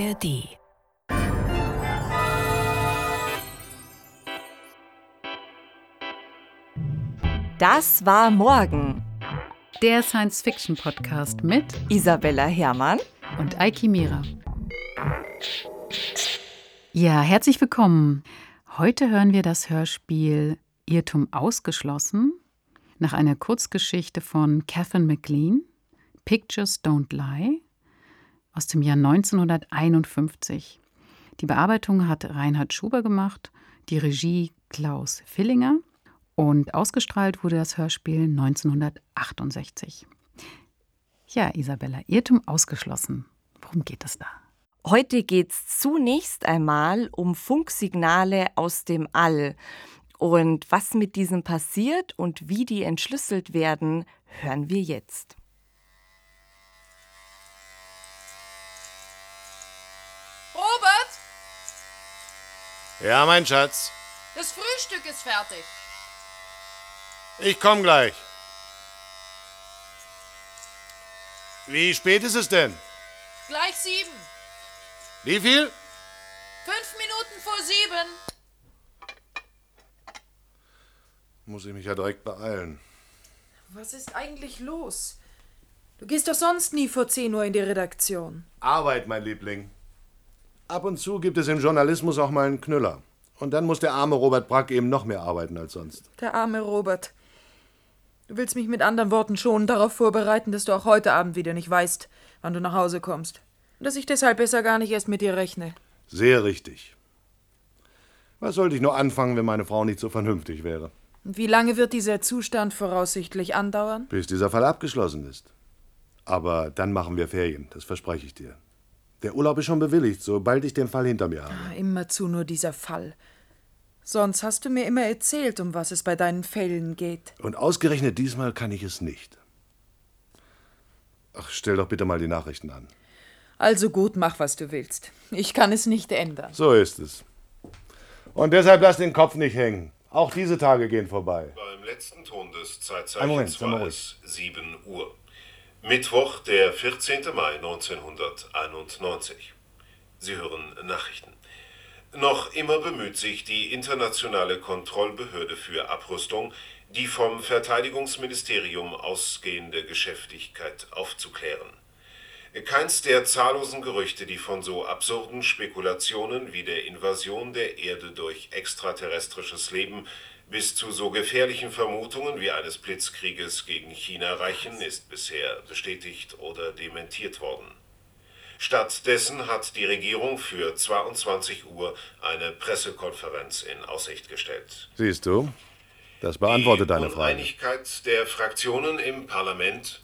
ARD. Das war morgen. Der Science-Fiction-Podcast mit Isabella Herrmann und Eiki Mira. Ja, herzlich willkommen. Heute hören wir das Hörspiel Irrtum ausgeschlossen nach einer Kurzgeschichte von Catherine McLean, Pictures Don't Lie, aus dem Jahr 1951. Die Bearbeitung hat Reinhard Schuber gemacht, die Regie Klaus Fillinger und ausgestrahlt wurde das Hörspiel 1968. Ja, Isabella, Irrtum ausgeschlossen. Worum geht es da? Heute geht es zunächst einmal um Funksignale aus dem All. Und was mit diesen passiert und wie die entschlüsselt werden, hören wir jetzt. Robert, Ja, mein Schatz. das Frühstück ist fertig. Ich komm gleich. Wie spät ist es denn? Gleich sieben. Wie viel? Fünf Minuten vor sieben. Muss ich mich ja direkt beeilen. Was ist eigentlich los? Du gehst doch sonst nie vor 10 Uhr in die Redaktion. Arbeit, mein Liebling. Ab und zu gibt es im Journalismus auch mal einen Knüller. Und dann muss der arme Robert Brack eben noch mehr arbeiten als sonst. Der arme Robert. Du willst mich mit anderen Worten schon darauf vorbereiten, dass du auch heute Abend wieder nicht weißt, wann du nach Hause kommst. Und dass ich deshalb besser gar nicht erst mit dir rechne. Sehr richtig. Was sollte ich nur anfangen, wenn meine Frau nicht so vernünftig wäre? Und wie lange wird dieser Zustand voraussichtlich andauern? Bis dieser Fall abgeschlossen ist. Aber dann machen wir Ferien, das verspreche ich dir. Der Urlaub ist schon bewilligt, sobald ich den Fall hinter mir habe. Ah, Immerzu nur dieser Fall. Sonst hast du mir immer erzählt, um was es bei deinen Fällen geht. Und ausgerechnet diesmal kann ich es nicht. Ach, stell doch bitte mal die Nachrichten an. Also gut, mach, was du willst. Ich kann es nicht ändern. So ist es. Und deshalb lass den Kopf nicht hängen. Auch diese Tage gehen vorbei. Beim letzten Ton des Einen Moment, Zeitzeichens mal war es 7 Uhr. Mittwoch, der 14. Mai 1991. Sie hören Nachrichten. Noch immer bemüht sich die internationale Kontrollbehörde für Abrüstung, die vom Verteidigungsministerium ausgehende Geschäftigkeit aufzuklären. Keins der zahllosen Gerüchte, die von so absurden Spekulationen wie der Invasion der Erde durch extraterrestrisches Leben bis zu so gefährlichen Vermutungen wie eines Blitzkrieges gegen China reichen, ist bisher bestätigt oder dementiert worden. Stattdessen hat die Regierung für 22 Uhr eine Pressekonferenz in Aussicht gestellt. Siehst du? Das beantwortet die deine Frage. Uneinigkeit der Fraktionen im Parlament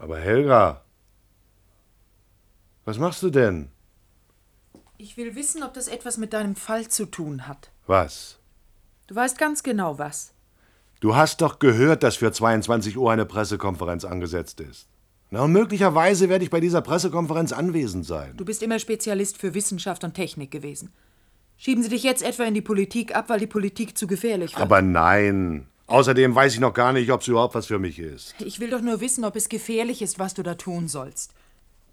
Aber Helga, was machst du denn? Ich will wissen, ob das etwas mit deinem Fall zu tun hat. Was? Du weißt ganz genau was. Du hast doch gehört, dass für 22 Uhr eine Pressekonferenz angesetzt ist. Na, und möglicherweise werde ich bei dieser Pressekonferenz anwesend sein. Du bist immer Spezialist für Wissenschaft und Technik gewesen. Schieben sie dich jetzt etwa in die Politik ab, weil die Politik zu gefährlich wird? Aber nein. Außerdem weiß ich noch gar nicht, ob es überhaupt was für mich ist. ich will doch nur wissen, ob es gefährlich ist, was du da tun sollst.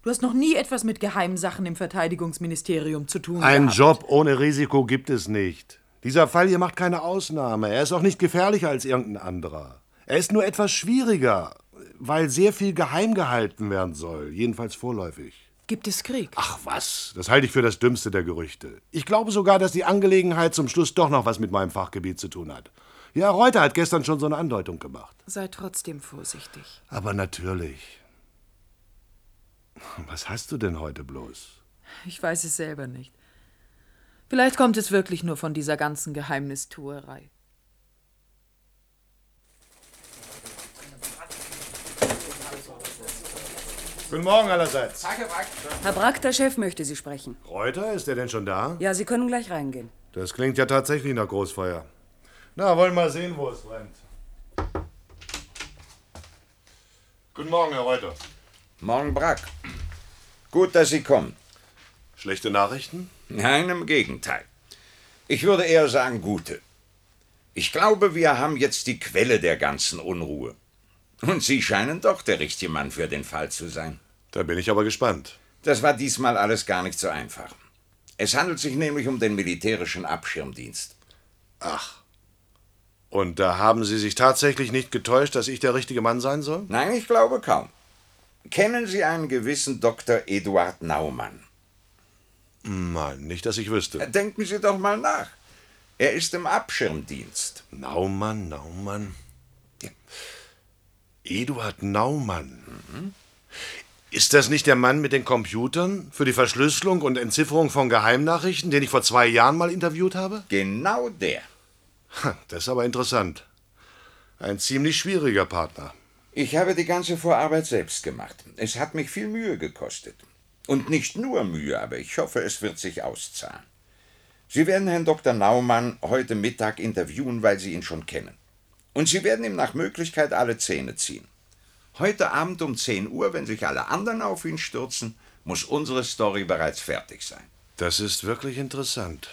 Du hast noch nie etwas mit geheimen Sachen im Verteidigungsministerium zu tun Ein gehabt. Job ohne Risiko gibt es nicht. Dieser Fall hier macht keine Ausnahme. Er ist auch nicht gefährlicher als irgendein anderer. Er ist nur etwas schwieriger, weil sehr viel geheim gehalten werden soll, jedenfalls vorläufig. Gibt es Krieg? Ach was, das halte ich für das dümmste der Gerüchte. Ich glaube sogar, dass die Angelegenheit zum Schluss doch noch was mit meinem Fachgebiet zu tun hat. Ja, Reuter hat gestern schon so eine Andeutung gemacht. Sei trotzdem vorsichtig. Aber natürlich. Was hast du denn heute bloß? Ich weiß es selber nicht. Vielleicht kommt es wirklich nur von dieser ganzen Geheimnistuerei. Guten Morgen allerseits. Herr Brack, der Chef möchte Sie sprechen. Reuter, ist der denn schon da? Ja, Sie können gleich reingehen. Das klingt ja tatsächlich nach Großfeuer. Na, wollen wir mal sehen, wo es brennt. Guten Morgen, Herr Reuter. Morgen Brack. Gut, dass Sie kommen. Schlechte Nachrichten? Nein, im Gegenteil. Ich würde eher sagen gute. Ich glaube, wir haben jetzt die Quelle der ganzen Unruhe. Und Sie scheinen doch der richtige Mann für den Fall zu sein. Da bin ich aber gespannt. Das war diesmal alles gar nicht so einfach. Es handelt sich nämlich um den militärischen Abschirmdienst. Ach. Und da haben Sie sich tatsächlich nicht getäuscht, dass ich der richtige Mann sein soll? Nein, ich glaube kaum. Kennen Sie einen gewissen Dr. Eduard Naumann? Nein, nicht, dass ich wüsste. Denken Sie doch mal nach. Er ist im Abschirmdienst. Naumann, Naumann. Eduard Naumann. Ist das nicht der Mann mit den Computern für die Verschlüsselung und Entzifferung von Geheimnachrichten, den ich vor zwei Jahren mal interviewt habe? Genau der. Das ist aber interessant. Ein ziemlich schwieriger Partner. Ich habe die ganze Vorarbeit selbst gemacht. Es hat mich viel Mühe gekostet. Und nicht nur Mühe, aber ich hoffe, es wird sich auszahlen. Sie werden Herrn Dr. Naumann heute Mittag interviewen, weil Sie ihn schon kennen. Und Sie werden ihm nach Möglichkeit alle Zähne ziehen. Heute Abend um 10 Uhr, wenn sich alle anderen auf ihn stürzen, muss unsere Story bereits fertig sein. Das ist wirklich interessant.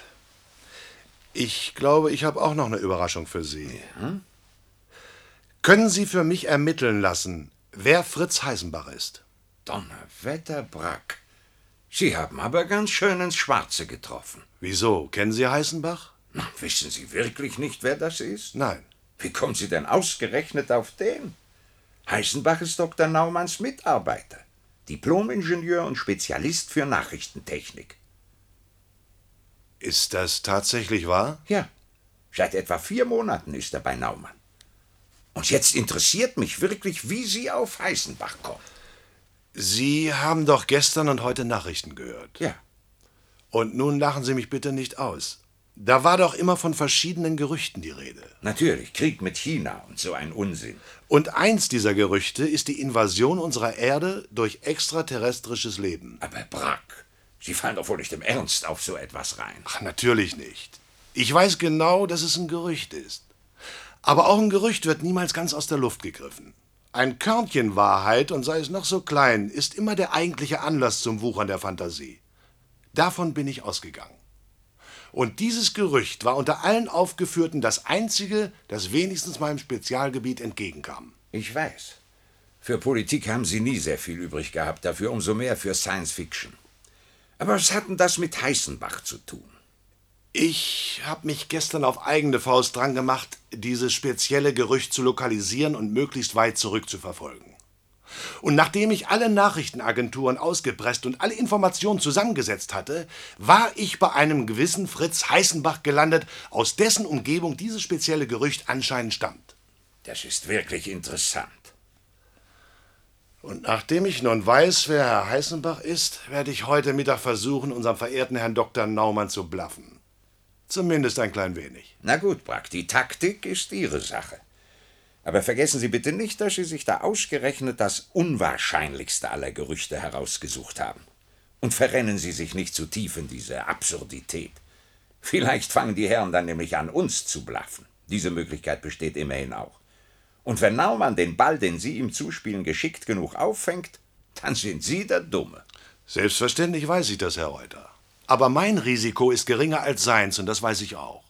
Ich glaube, ich habe auch noch eine Überraschung für Sie. Können Sie für mich ermitteln lassen, wer Fritz Heisenbach ist? Donnerwetter, Brack. Sie haben aber ganz schön ins Schwarze getroffen. Wieso? Kennen Sie Heisenbach? Na, wissen Sie wirklich nicht, wer das ist? Nein. Wie kommen Sie denn ausgerechnet auf den? Heisenbach ist Dr. Naumanns Mitarbeiter, Diplomingenieur und Spezialist für Nachrichtentechnik. Ist das tatsächlich wahr? Ja, seit etwa vier Monaten ist er bei Naumann. Und jetzt interessiert mich wirklich, wie Sie auf Heisenbach kommen. Sie haben doch gestern und heute Nachrichten gehört. Ja. Und nun lachen Sie mich bitte nicht aus. Da war doch immer von verschiedenen Gerüchten die Rede. Natürlich, Krieg mit China und so ein Unsinn. Und eins dieser Gerüchte ist die Invasion unserer Erde durch extraterrestrisches Leben. Aber Brack, Sie fallen doch wohl nicht im Ernst auf so etwas rein. Ach, natürlich nicht. Ich weiß genau, dass es ein Gerücht ist. Aber auch ein Gerücht wird niemals ganz aus der Luft gegriffen. Ein Körnchen Wahrheit, und sei es noch so klein, ist immer der eigentliche Anlass zum Wuchern der Fantasie. Davon bin ich ausgegangen. Und dieses Gerücht war unter allen Aufgeführten das einzige, das wenigstens meinem Spezialgebiet entgegenkam. Ich weiß. Für Politik haben Sie nie sehr viel übrig gehabt, dafür umso mehr für Science Fiction. Aber was hat denn das mit Heißenbach zu tun? Ich habe mich gestern auf eigene Faust dran gemacht, dieses spezielle Gerücht zu lokalisieren und möglichst weit zurückzuverfolgen. Und nachdem ich alle Nachrichtenagenturen ausgepresst und alle Informationen zusammengesetzt hatte, war ich bei einem gewissen Fritz Heißenbach gelandet, aus dessen Umgebung dieses spezielle Gerücht anscheinend stammt. Das ist wirklich interessant. Und nachdem ich nun weiß, wer Herr Heißenbach ist, werde ich heute Mittag versuchen, unserem verehrten Herrn Dr. Naumann zu blaffen. Zumindest ein klein wenig. Na gut, Brack, die Taktik ist Ihre Sache. Aber vergessen Sie bitte nicht, dass Sie sich da ausgerechnet das unwahrscheinlichste aller Gerüchte herausgesucht haben. Und verrennen Sie sich nicht zu tief in diese Absurdität. Vielleicht fangen die Herren dann nämlich an, uns zu blaffen. Diese Möglichkeit besteht immerhin auch. Und wenn Naumann den Ball, den Sie ihm zuspielen, geschickt genug auffängt, dann sind Sie der Dumme. Selbstverständlich weiß ich das, Herr Reuter. Aber mein Risiko ist geringer als seins, und das weiß ich auch.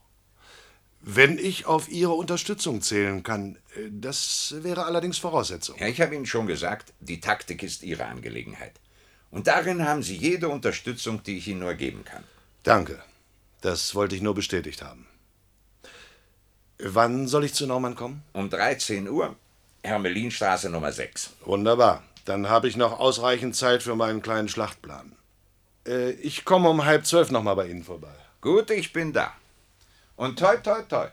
Wenn ich auf Ihre Unterstützung zählen kann, äh, das wäre allerdings Voraussetzung. Ja, ich habe Ihnen schon gesagt, die Taktik ist Ihre Angelegenheit. Und darin haben Sie jede Unterstützung, die ich Ihnen nur geben kann. Danke. Das wollte ich nur bestätigt haben. Wann soll ich zu Naumann kommen? Um 13 Uhr, Hermelinstraße Nummer 6. Wunderbar. Dann habe ich noch ausreichend Zeit für meinen kleinen Schlachtplan. Äh, ich komme um halb zwölf noch mal bei Ihnen vorbei. Gut, ich bin da. Und toi, toi, toi.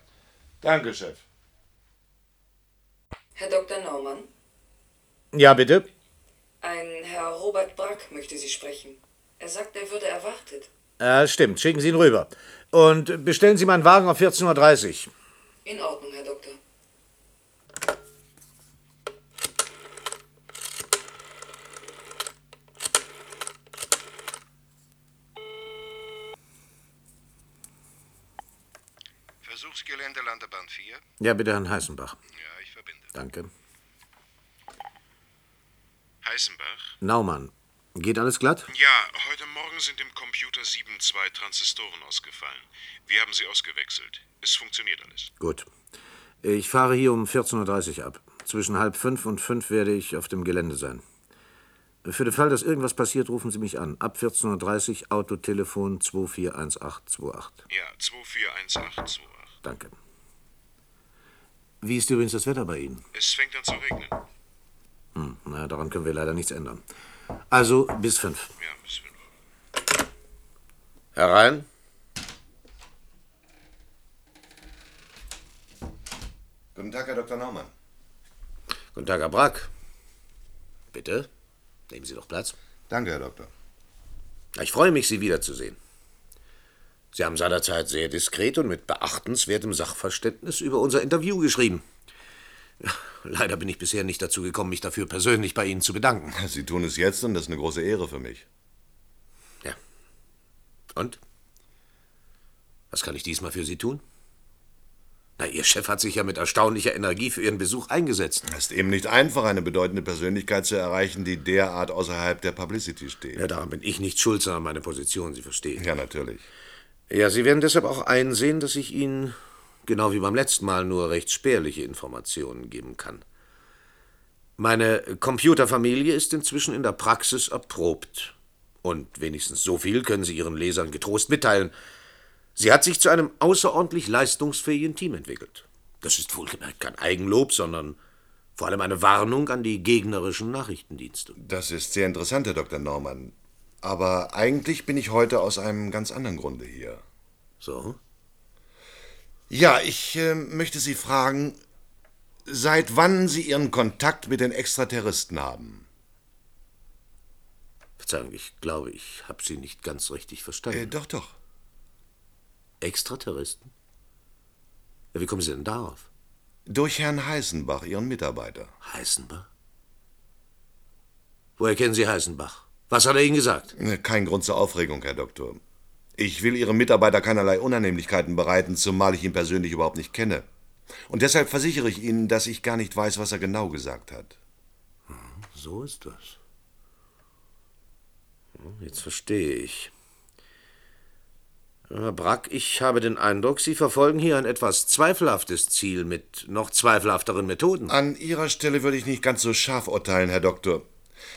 Danke, Chef. Herr Dr. Naumann, Ja, bitte. ein Herr Robert Brack möchte Sie sprechen. Er sagt, er würde erwartet. Ja, stimmt. Schicken Sie ihn rüber. Und bestellen Sie meinen Wagen auf 14.30 Uhr. In Ordnung, Herr Doktor. Versuchsgelände Landebahn 4. Ja, bitte, Herrn Heißenbach. Ja, ich verbinde. Danke. Heißenbach? Naumann. Geht alles glatt? Ja, heute Morgen sind im Computer 7 zwei Transistoren ausgefallen. Wir haben sie ausgewechselt. Es funktioniert alles. Gut. Ich fahre hier um 14.30 Uhr ab. Zwischen halb fünf und fünf werde ich auf dem Gelände sein. Für den Fall, dass irgendwas passiert, rufen Sie mich an. Ab 14.30 Uhr Autotelefon 241828. Ja, 241828. Danke. Wie ist übrigens das Wetter bei Ihnen? Es fängt an zu regnen. Hm, na, daran können wir leider nichts ändern. Also bis fünf. Ja, bis fünf. Herein. Guten Tag, Herr Dr. Naumann. Guten Tag, Herr Brack. Bitte, nehmen Sie doch Platz. Danke, Herr Doktor. Ich freue mich, Sie wiederzusehen. Sie haben seinerzeit sehr diskret und mit beachtenswertem Sachverständnis über unser Interview geschrieben. Leider bin ich bisher nicht dazu gekommen, mich dafür persönlich bei Ihnen zu bedanken. Sie tun es jetzt und das ist eine große Ehre für mich. Ja. Und? Was kann ich diesmal für Sie tun? Na, Ihr Chef hat sich ja mit erstaunlicher Energie für Ihren Besuch eingesetzt. Es ist eben nicht einfach, eine bedeutende Persönlichkeit zu erreichen, die derart außerhalb der Publicity steht. Ja, daran bin ich nicht schuld, sondern meine Position, Sie verstehen. Ja, natürlich. Ja, Sie werden deshalb auch einsehen, dass ich Ihnen, genau wie beim letzten Mal, nur recht spärliche Informationen geben kann. Meine Computerfamilie ist inzwischen in der Praxis erprobt. Und wenigstens so viel können Sie Ihren Lesern getrost mitteilen. Sie hat sich zu einem außerordentlich leistungsfähigen Team entwickelt. Das ist wohlgemerkt kein Eigenlob, sondern vor allem eine Warnung an die gegnerischen Nachrichtendienste. Das ist sehr interessant, Herr Dr. Naumann. Aber eigentlich bin ich heute aus einem ganz anderen Grunde hier. So? Ja, ich äh, möchte Sie fragen, seit wann Sie Ihren Kontakt mit den Extraterroristen haben? Verzeihung, ich glaube, ich habe Sie nicht ganz richtig verstanden. Äh, doch, doch. Extraterroristen? Ja, wie kommen Sie denn darauf? Durch Herrn Heißenbach, Ihren Mitarbeiter. Heißenbach? Woher kennen Sie Heißenbach? Was hat er Ihnen gesagt? Äh, Kein Grund zur Aufregung, Herr Doktor. Ich will Ihrem Mitarbeiter keinerlei Unannehmlichkeiten bereiten, zumal ich ihn persönlich überhaupt nicht kenne. Und deshalb versichere ich Ihnen, dass ich gar nicht weiß, was er genau gesagt hat. So ist das. Hm, Jetzt verstehe ich. Herr Brack, ich habe den Eindruck, Sie verfolgen hier ein etwas zweifelhaftes Ziel mit noch zweifelhafteren Methoden. An Ihrer Stelle würde ich nicht ganz so scharf urteilen, Herr Doktor.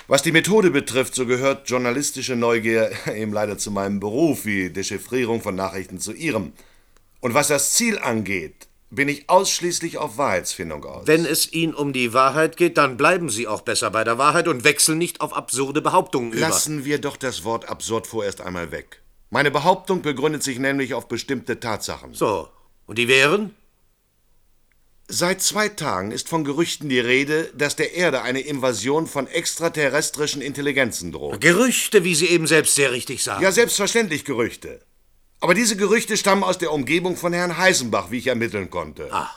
Was die Methode betrifft, so gehört journalistische Neugier eben leider zu meinem Beruf, wie Dechiffrierung von Nachrichten zu Ihrem. Und was das Ziel angeht, bin ich ausschließlich auf Wahrheitsfindung aus. Wenn es Ihnen um die Wahrheit geht, dann bleiben Sie auch besser bei der Wahrheit und wechseln nicht auf absurde Behauptungen über. Lassen wir doch das Wort absurd vorerst einmal weg. Meine Behauptung begründet sich nämlich auf bestimmte Tatsachen. So, und die wären? Seit zwei Tagen ist von Gerüchten die Rede, dass der Erde eine Invasion von extraterrestrischen Intelligenzen droht. Gerüchte, wie Sie eben selbst sehr richtig sagen. Ja, selbstverständlich Gerüchte. Aber diese Gerüchte stammen aus der Umgebung von Herrn Heißenbach, wie ich ermitteln konnte. Ach.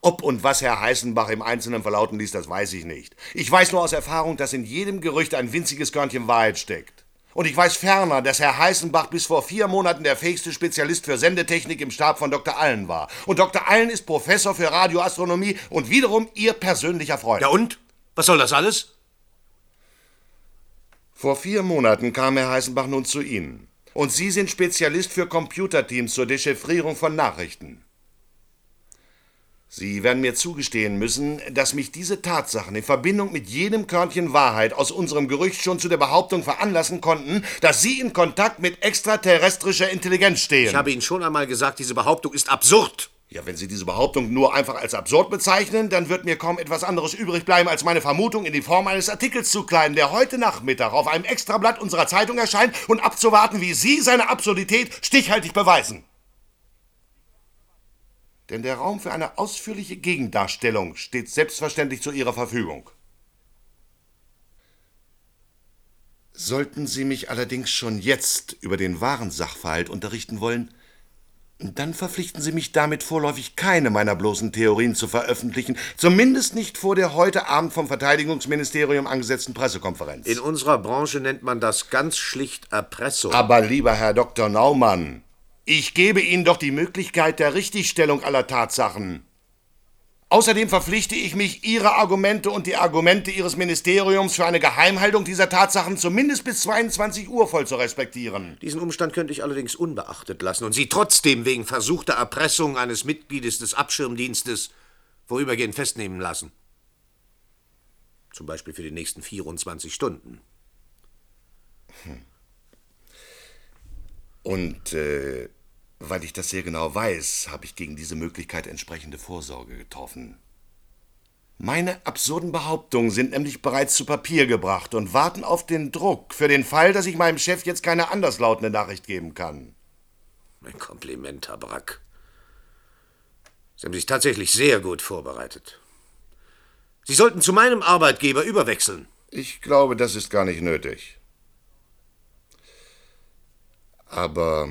Ob und was Herr Heißenbach im Einzelnen verlauten ließ, das weiß ich nicht. Ich weiß nur aus Erfahrung, dass in jedem Gerücht ein winziges Körnchen Wahrheit steckt. Und ich weiß ferner, dass Herr Heißenbach bis vor vier Monaten der fähigste Spezialist für Sendetechnik im Stab von Dr. Allen war. Und Dr. Allen ist Professor für Radioastronomie und wiederum Ihr persönlicher Freund. Ja und? Was soll das alles? Vor vier Monaten kam Herr Heißenbach nun zu Ihnen. Und Sie sind Spezialist für Computerteams zur Dechiffrierung von Nachrichten. Sie werden mir zugestehen müssen, dass mich diese Tatsachen in Verbindung mit jedem Körnchen Wahrheit aus unserem Gerücht schon zu der Behauptung veranlassen konnten, dass Sie in Kontakt mit extraterrestrischer Intelligenz stehen. Ich habe Ihnen schon einmal gesagt, diese Behauptung ist absurd. Ja, wenn Sie diese Behauptung nur einfach als absurd bezeichnen, dann wird mir kaum etwas anderes übrig bleiben, als meine Vermutung in die Form eines Artikels zu kleiden, der heute Nachmittag auf einem Extrablatt unserer Zeitung erscheint und abzuwarten, wie Sie seine Absurdität stichhaltig beweisen. Denn der Raum für eine ausführliche Gegendarstellung steht selbstverständlich zu Ihrer Verfügung. Sollten Sie mich allerdings schon jetzt über den wahren Sachverhalt unterrichten wollen, dann verpflichten Sie mich damit vorläufig keine meiner bloßen Theorien zu veröffentlichen, zumindest nicht vor der heute Abend vom Verteidigungsministerium angesetzten Pressekonferenz. In unserer Branche nennt man das ganz schlicht Erpressung. Aber lieber Herr Dr. Naumann, ich gebe Ihnen doch die Möglichkeit der Richtigstellung aller Tatsachen. Außerdem verpflichte ich mich, Ihre Argumente und die Argumente Ihres Ministeriums für eine Geheimhaltung dieser Tatsachen zumindest bis 22 Uhr voll zu respektieren. Diesen Umstand könnte ich allerdings unbeachtet lassen und Sie trotzdem wegen versuchter Erpressung eines Mitgliedes des Abschirmdienstes vorübergehend festnehmen lassen. Zum Beispiel für die nächsten 24 Stunden. Und äh, weil ich das sehr genau weiß, habe ich gegen diese Möglichkeit entsprechende Vorsorge getroffen. Meine absurden Behauptungen sind nämlich bereits zu Papier gebracht und warten auf den Druck für den Fall, dass ich meinem Chef jetzt keine anderslautende Nachricht geben kann. Ein Kompliment, Herr Brack. Sie haben sich tatsächlich sehr gut vorbereitet. Sie sollten zu meinem Arbeitgeber überwechseln. Ich glaube, das ist gar nicht nötig. Aber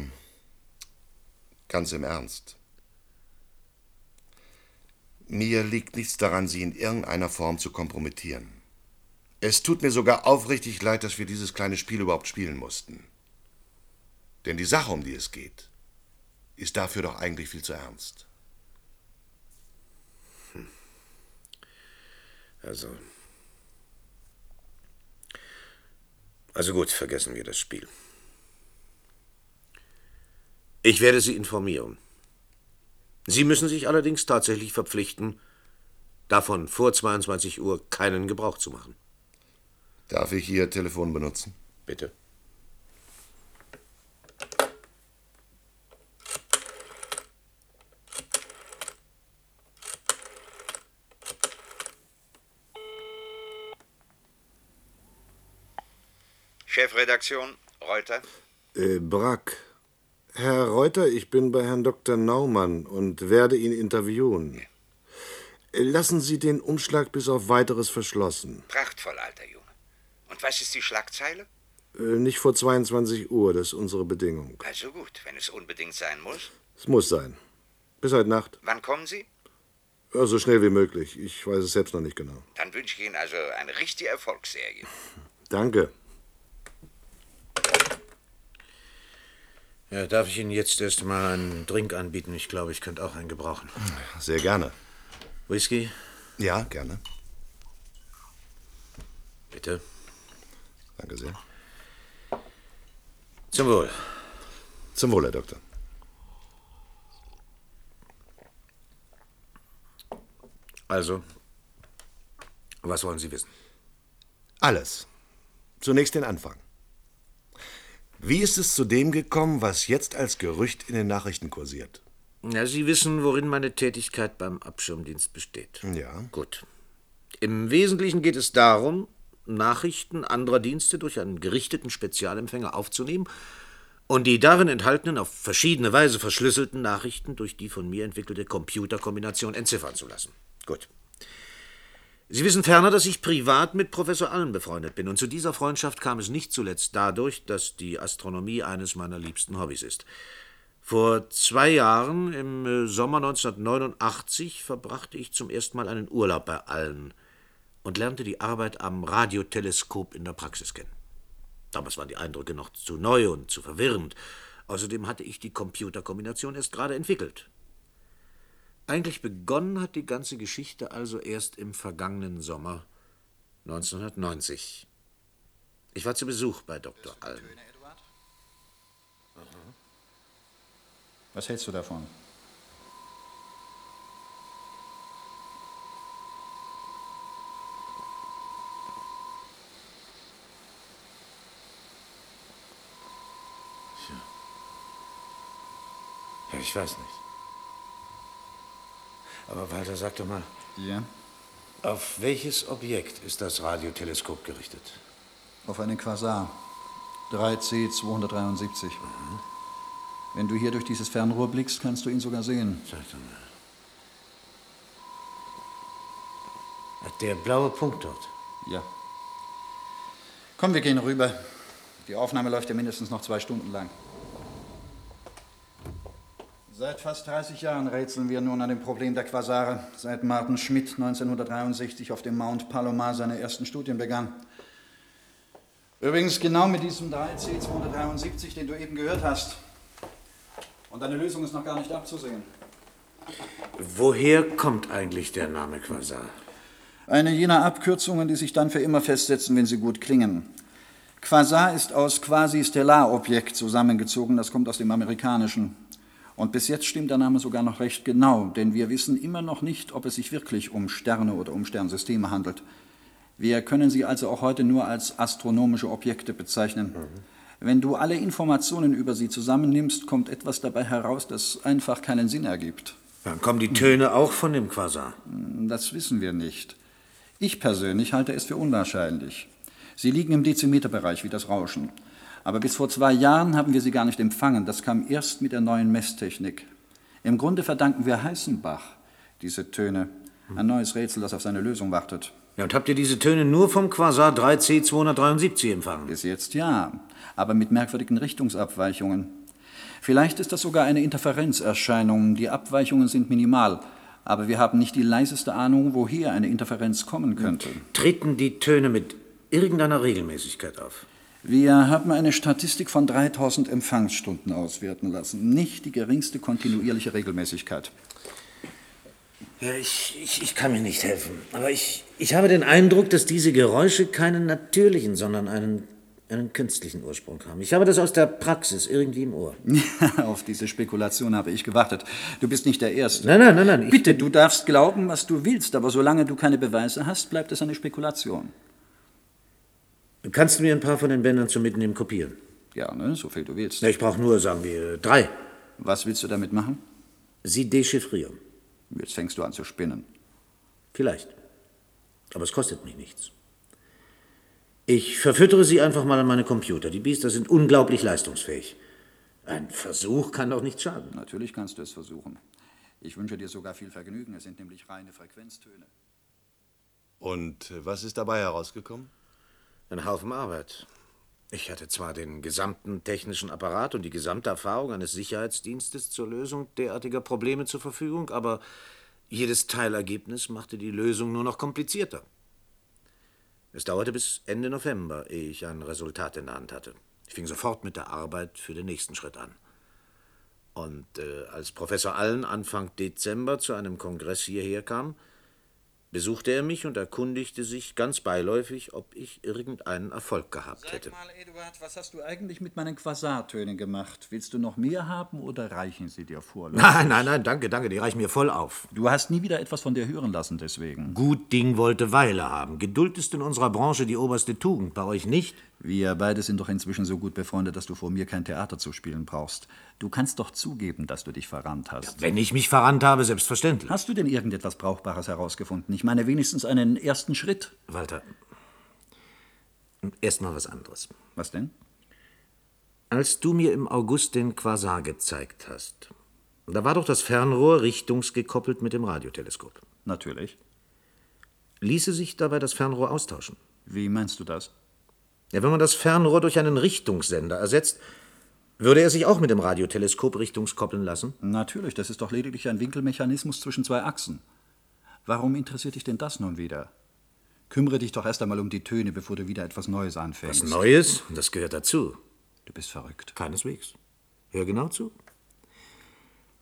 ganz im Ernst. Mir liegt nichts daran, Sie in irgendeiner Form zu kompromittieren. Es tut mir sogar aufrichtig leid, dass wir dieses kleine Spiel überhaupt spielen mussten. Denn die Sache, um die es geht, ist dafür doch eigentlich viel zu ernst. Also. Also gut, vergessen wir das Spiel. Ich werde Sie informieren. Sie müssen sich allerdings tatsächlich verpflichten, davon vor 22 Uhr keinen Gebrauch zu machen. Darf ich Ihr Telefon benutzen? Bitte. Chefredaktion, Reuter. Äh, Brack. Herr Reuter, ich bin bei Herrn Dr. Naumann und werde ihn interviewen. Lassen Sie den Umschlag bis auf weiteres verschlossen. Prachtvoll, alter Junge. Und was ist die Schlagzeile? Äh, Nicht vor 22 Uhr, das ist unsere Bedingung. Also gut, wenn es unbedingt sein muss. Es muss sein. Bis heute Nacht. Wann kommen Sie? Ja, so schnell wie möglich. Ich weiß es selbst noch nicht genau. Dann wünsche ich Ihnen also eine richtige Erfolgsserie. Danke. Ja, darf ich Ihnen jetzt erst mal einen Drink anbieten? Ich glaube, ich könnte auch einen gebrauchen. Sehr gerne. Whisky? Ja, gerne. Bitte. Danke sehr. Zum Wohl. Zum Wohl, Herr Doktor. Also, was wollen Sie wissen? Alles. Zunächst den Anfang. Wie ist es zu dem gekommen, was jetzt als Gerücht in den Nachrichten kursiert? Ja, Sie wissen, worin meine Tätigkeit beim Abschirmdienst besteht. Ja. Gut. Im Wesentlichen geht es darum, Nachrichten anderer Dienste durch einen gerichteten Spezialempfänger aufzunehmen und die darin enthaltenen, auf verschiedene Weise verschlüsselten Nachrichten durch die von mir entwickelte Computerkombination entziffern zu lassen. Gut. Sie wissen ferner, dass ich privat mit Professor Allen befreundet bin, und zu dieser Freundschaft kam es nicht zuletzt dadurch, dass die Astronomie eines meiner liebsten Hobbys ist. Vor zwei Jahren, im äh, Sommer 1989, verbrachte ich zum ersten Mal einen Urlaub bei Allen und lernte die Arbeit am Radioteleskop in der Praxis kennen. Damals waren die Eindrücke noch zu neu und zu verwirrend. Außerdem hatte ich die Computerkombination erst gerade entwickelt. Eigentlich begonnen hat die ganze Geschichte also erst im vergangenen Sommer 1990. Ich war zu Besuch bei Dr. Allen. Was hältst du davon? Ja, ich weiß nicht. Aber Walter, sag doch mal. Ja? Auf welches Objekt ist das Radioteleskop gerichtet? Auf einen Quasar. 3C273. Wenn du hier durch dieses Fernrohr blickst, kannst du ihn sogar sehen. Sag doch mal. Der blaue Punkt dort? Ja. Komm, wir gehen rüber. Die Aufnahme läuft ja mindestens noch zwei Stunden lang. Seit fast 30 Jahren rätseln wir nun an dem Problem der Quasare, seit Martin Schmidt 1963 auf dem Mount Palomar seine ersten Studien begann. Übrigens genau mit diesem 3C273, den du eben gehört hast. Und deine Lösung ist noch gar nicht abzusehen. Woher kommt eigentlich der Name Quasar? Eine jener Abkürzungen, die sich dann für immer festsetzen, wenn sie gut klingen. Quasar ist aus Quasi-Stellar-Objekt zusammengezogen, das kommt aus dem Amerikanischen. Und bis jetzt stimmt der Name sogar noch recht genau, denn wir wissen immer noch nicht, ob es sich wirklich um Sterne oder um Sternsysteme handelt. Wir können sie also auch heute nur als astronomische Objekte bezeichnen. Wenn du alle Informationen über sie zusammennimmst, kommt etwas dabei heraus, das einfach keinen Sinn ergibt. Dann kommen die Töne auch von dem Quasar. Das wissen wir nicht. Ich persönlich halte es für unwahrscheinlich. Sie liegen im Dezimeterbereich wie das Rauschen. Aber bis vor zwei Jahren haben wir sie gar nicht empfangen. Das kam erst mit der neuen Messtechnik. Im Grunde verdanken wir Heißenbach diese Töne. Ein neues Rätsel, das auf seine Lösung wartet. Ja, und habt ihr diese Töne nur vom Quasar 3C273 empfangen? Bis jetzt ja, aber mit merkwürdigen Richtungsabweichungen. Vielleicht ist das sogar eine Interferenzerscheinung. Die Abweichungen sind minimal, aber wir haben nicht die leiseste Ahnung, woher eine Interferenz kommen könnte. Treten die Töne mit irgendeiner Regelmäßigkeit auf? Wir haben eine Statistik von 3000 Empfangsstunden auswerten lassen. Nicht die geringste kontinuierliche Regelmäßigkeit. Ja, ich, ich, ich kann mir nicht helfen. Aber ich, ich habe den Eindruck, dass diese Geräusche keinen natürlichen, sondern einen, einen künstlichen Ursprung haben. Ich habe das aus der Praxis irgendwie im Ohr. Auf diese Spekulation habe ich gewartet. Du bist nicht der Erste. Nein, nein, nein, nein. Bitte, du darfst glauben, was du willst, aber solange du keine Beweise hast, bleibt es eine Spekulation. Kannst du mir ein paar von den Bändern zum Mitnehmen kopieren? Ja, ne, so viel du willst. Ich brauche nur, sagen wir, drei. Was willst du damit machen? Sie dechiffrieren. Jetzt fängst du an zu spinnen. Vielleicht. Aber es kostet mich nichts. Ich verfüttere sie einfach mal an meine Computer. Die Biester sind unglaublich leistungsfähig. Ein Versuch kann doch nicht schaden. Natürlich kannst du es versuchen. Ich wünsche dir sogar viel Vergnügen. Es sind nämlich reine Frequenztöne. Und äh, was ist dabei herausgekommen? Ein Haufen Arbeit. Ich hatte zwar den gesamten technischen Apparat und die gesamte Erfahrung eines Sicherheitsdienstes zur Lösung derartiger Probleme zur Verfügung, aber jedes Teilergebnis machte die Lösung nur noch komplizierter. Es dauerte bis Ende November, ehe ich ein Resultat in der Hand hatte. Ich fing sofort mit der Arbeit für den nächsten Schritt an. Und äh, als Professor Allen Anfang Dezember zu einem Kongress hierher kam, besuchte er mich und erkundigte sich ganz beiläufig, ob ich irgendeinen Erfolg gehabt hätte. Mal, Eduard, was hast du eigentlich mit meinen Quasartönen gemacht? Willst du noch mehr haben oder reichen sie dir vor? Nein, nein, nein, danke, danke, die reichen mir voll auf. Du hast nie wieder etwas von dir hören lassen, deswegen. Gut Ding wollte Weile haben. Geduld ist in unserer Branche die oberste Tugend, bei euch nicht? Wir beide sind doch inzwischen so gut befreundet, dass du vor mir kein Theater zu spielen brauchst. Du kannst doch zugeben, dass du dich verrannt hast. Wenn ich mich verrannt habe, selbstverständlich. Hast du denn irgendetwas Brauchbares herausgefunden? Ich meine wenigstens einen ersten Schritt. Walter, erst mal was anderes. Was denn? Als du mir im August den Quasar gezeigt hast, da war doch das Fernrohr richtungsgekoppelt mit dem Radioteleskop. Natürlich. Ließe sich dabei das Fernrohr austauschen? Wie meinst du das? Ja, wenn man das Fernrohr durch einen Richtungssender ersetzt, würde er sich auch mit dem Radioteleskop richtungskoppeln lassen? Natürlich, das ist doch lediglich ein Winkelmechanismus zwischen zwei Achsen. Warum interessiert dich denn das nun wieder? Kümmere dich doch erst einmal um die Töne, bevor du wieder etwas Neues anfängst. Was Neues? Das gehört dazu. Du bist verrückt. Keineswegs. Hör genau zu.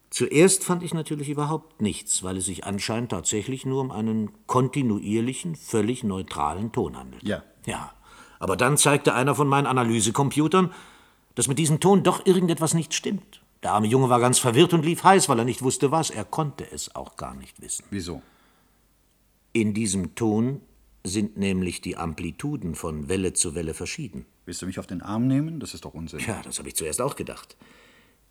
Zuerst fand ich natürlich überhaupt nichts, weil es sich anscheinend tatsächlich nur um einen kontinuierlichen, völlig neutralen Ton handelt. Ja. Ja. Aber dann zeigte einer von meinen Analysecomputern, dass mit diesem Ton doch irgendetwas nicht stimmt. Der arme Junge war ganz verwirrt und lief heiß, weil er nicht wusste, was. Er konnte es auch gar nicht wissen. Wieso? In diesem Ton sind nämlich die Amplituden von Welle zu Welle verschieden. Willst du mich auf den Arm nehmen? Das ist doch Unsinn. Ja, das habe ich zuerst auch gedacht.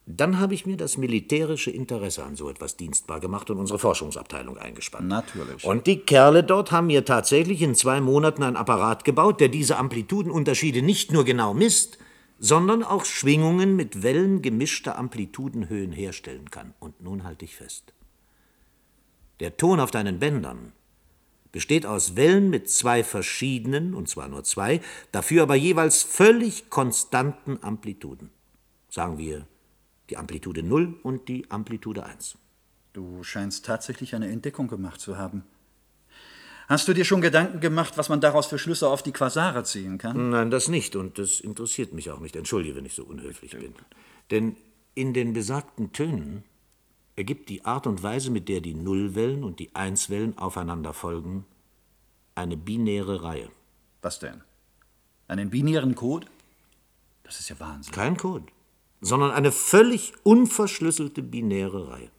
Dann habe ich mir das militärische Interesse an so etwas dienstbar gemacht und unsere Forschungsabteilung eingespannt. Natürlich. Und die Kerle dort haben mir tatsächlich in zwei Monaten einen Apparat gebaut, der diese Amplitudenunterschiede nicht nur genau misst, sondern auch Schwingungen mit Wellen gemischter Amplitudenhöhen herstellen kann. Und nun halte ich fest. Der Ton auf deinen Bändern besteht aus Wellen mit zwei verschiedenen, und zwar nur zwei, dafür aber jeweils völlig konstanten Amplituden. Sagen wir die Amplitude 0 und die Amplitude 1. Du scheinst tatsächlich eine Entdeckung gemacht zu haben. Hast du dir schon Gedanken gemacht, was man daraus für Schlüsse auf die Quasare ziehen kann? Nein, das nicht, und das interessiert mich auch nicht. Entschuldige, wenn ich so unhöflich bin. Denn in den besagten Tönen ergibt die Art und Weise, mit der die Nullwellen und die Einswellen aufeinander folgen, eine binäre Reihe. Was denn? Einen binären Code? Das ist ja Wahnsinn. Kein Code, sondern eine völlig unverschlüsselte binäre Reihe.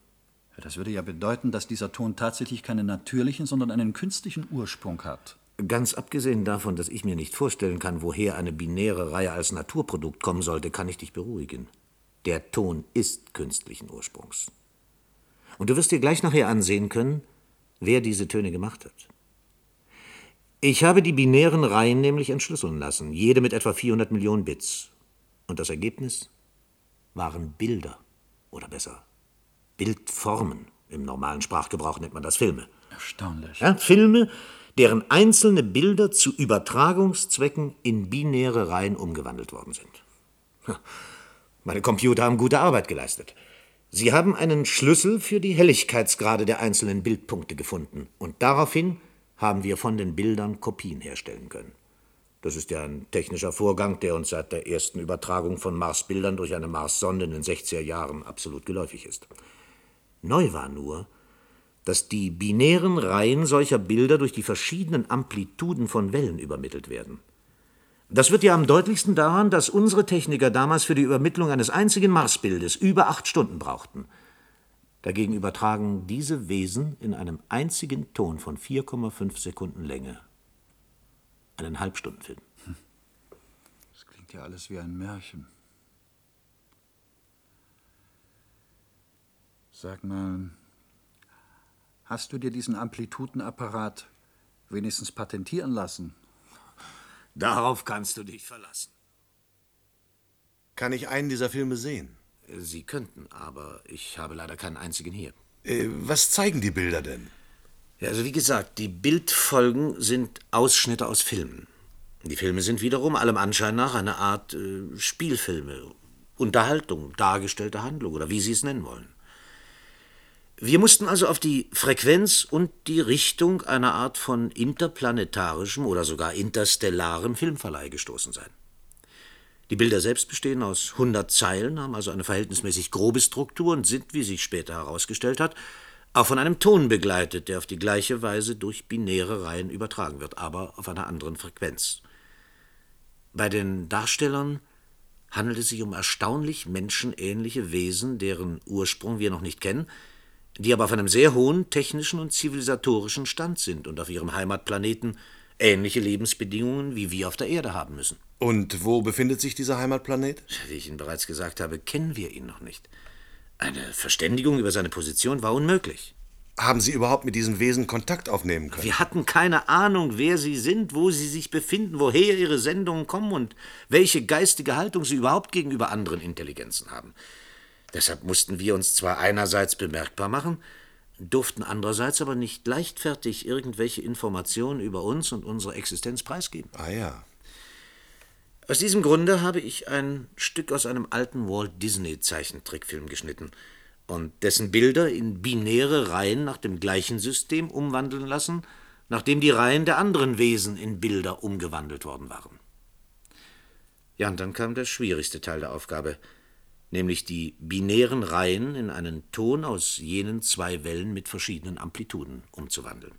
Das würde ja bedeuten, dass dieser Ton tatsächlich keinen natürlichen, sondern einen künstlichen Ursprung hat. Ganz abgesehen davon, dass ich mir nicht vorstellen kann, woher eine binäre Reihe als Naturprodukt kommen sollte, kann ich dich beruhigen. Der Ton ist künstlichen Ursprungs. Und du wirst dir gleich nachher ansehen können, wer diese Töne gemacht hat. Ich habe die binären Reihen nämlich entschlüsseln lassen, jede mit etwa 400 Millionen Bits. Und das Ergebnis waren Bilder. Oder besser, Bildformen. Im normalen Sprachgebrauch nennt man das Filme. Erstaunlich. Ja, Filme, deren einzelne Bilder zu Übertragungszwecken in binäre Reihen umgewandelt worden sind. Meine Computer haben gute Arbeit geleistet. Sie haben einen Schlüssel für die Helligkeitsgrade der einzelnen Bildpunkte gefunden und daraufhin haben wir von den Bildern Kopien herstellen können. Das ist ja ein technischer Vorgang, der uns seit der ersten Übertragung von Marsbildern durch eine Marssonde in den 60er Jahren absolut geläufig ist. Neu war nur, dass die binären Reihen solcher Bilder durch die verschiedenen Amplituden von Wellen übermittelt werden. Das wird ja am deutlichsten daran, dass unsere Techniker damals für die Übermittlung eines einzigen Marsbildes über acht Stunden brauchten. Dagegen übertragen diese Wesen in einem einzigen Ton von 4,5 Sekunden Länge einen Halbstundenfilm. Das klingt ja alles wie ein Märchen. Sag mal, hast du dir diesen Amplitudenapparat wenigstens patentieren lassen? Darauf kannst du dich verlassen. Kann ich einen dieser Filme sehen? Sie könnten, aber ich habe leider keinen einzigen hier. Äh, was zeigen die Bilder denn? Ja, also wie gesagt, die Bildfolgen sind Ausschnitte aus Filmen. Die Filme sind wiederum allem Anschein nach eine Art äh, Spielfilme, Unterhaltung, dargestellte Handlung oder wie Sie es nennen wollen. Wir mussten also auf die Frequenz und die Richtung einer Art von interplanetarischem oder sogar interstellarem Filmverleih gestoßen sein. Die Bilder selbst bestehen aus 100 Zeilen, haben also eine verhältnismäßig grobe Struktur und sind, wie sich später herausgestellt hat, auch von einem Ton begleitet, der auf die gleiche Weise durch binäre Reihen übertragen wird, aber auf einer anderen Frequenz. Bei den Darstellern handelt es sich um erstaunlich menschenähnliche Wesen, deren Ursprung wir noch nicht kennen, die aber auf einem sehr hohen technischen und zivilisatorischen Stand sind und auf ihrem Heimatplaneten ähnliche Lebensbedingungen wie wir auf der Erde haben müssen. Und wo befindet sich dieser Heimatplanet? Wie ich Ihnen bereits gesagt habe, kennen wir ihn noch nicht. Eine Verständigung über seine Position war unmöglich. Haben Sie überhaupt mit diesen Wesen Kontakt aufnehmen können? Wir hatten keine Ahnung, wer sie sind, wo sie sich befinden, woher ihre Sendungen kommen und welche geistige Haltung sie überhaupt gegenüber anderen Intelligenzen haben. Deshalb mussten wir uns zwar einerseits bemerkbar machen, durften andererseits aber nicht leichtfertig irgendwelche Informationen über uns und unsere Existenz preisgeben. Ah ja. Aus diesem Grunde habe ich ein Stück aus einem alten Walt Disney Zeichentrickfilm geschnitten und dessen Bilder in binäre Reihen nach dem gleichen System umwandeln lassen, nachdem die Reihen der anderen Wesen in Bilder umgewandelt worden waren. Ja, und dann kam der schwierigste Teil der Aufgabe, nämlich die binären Reihen in einen Ton aus jenen zwei Wellen mit verschiedenen Amplituden umzuwandeln.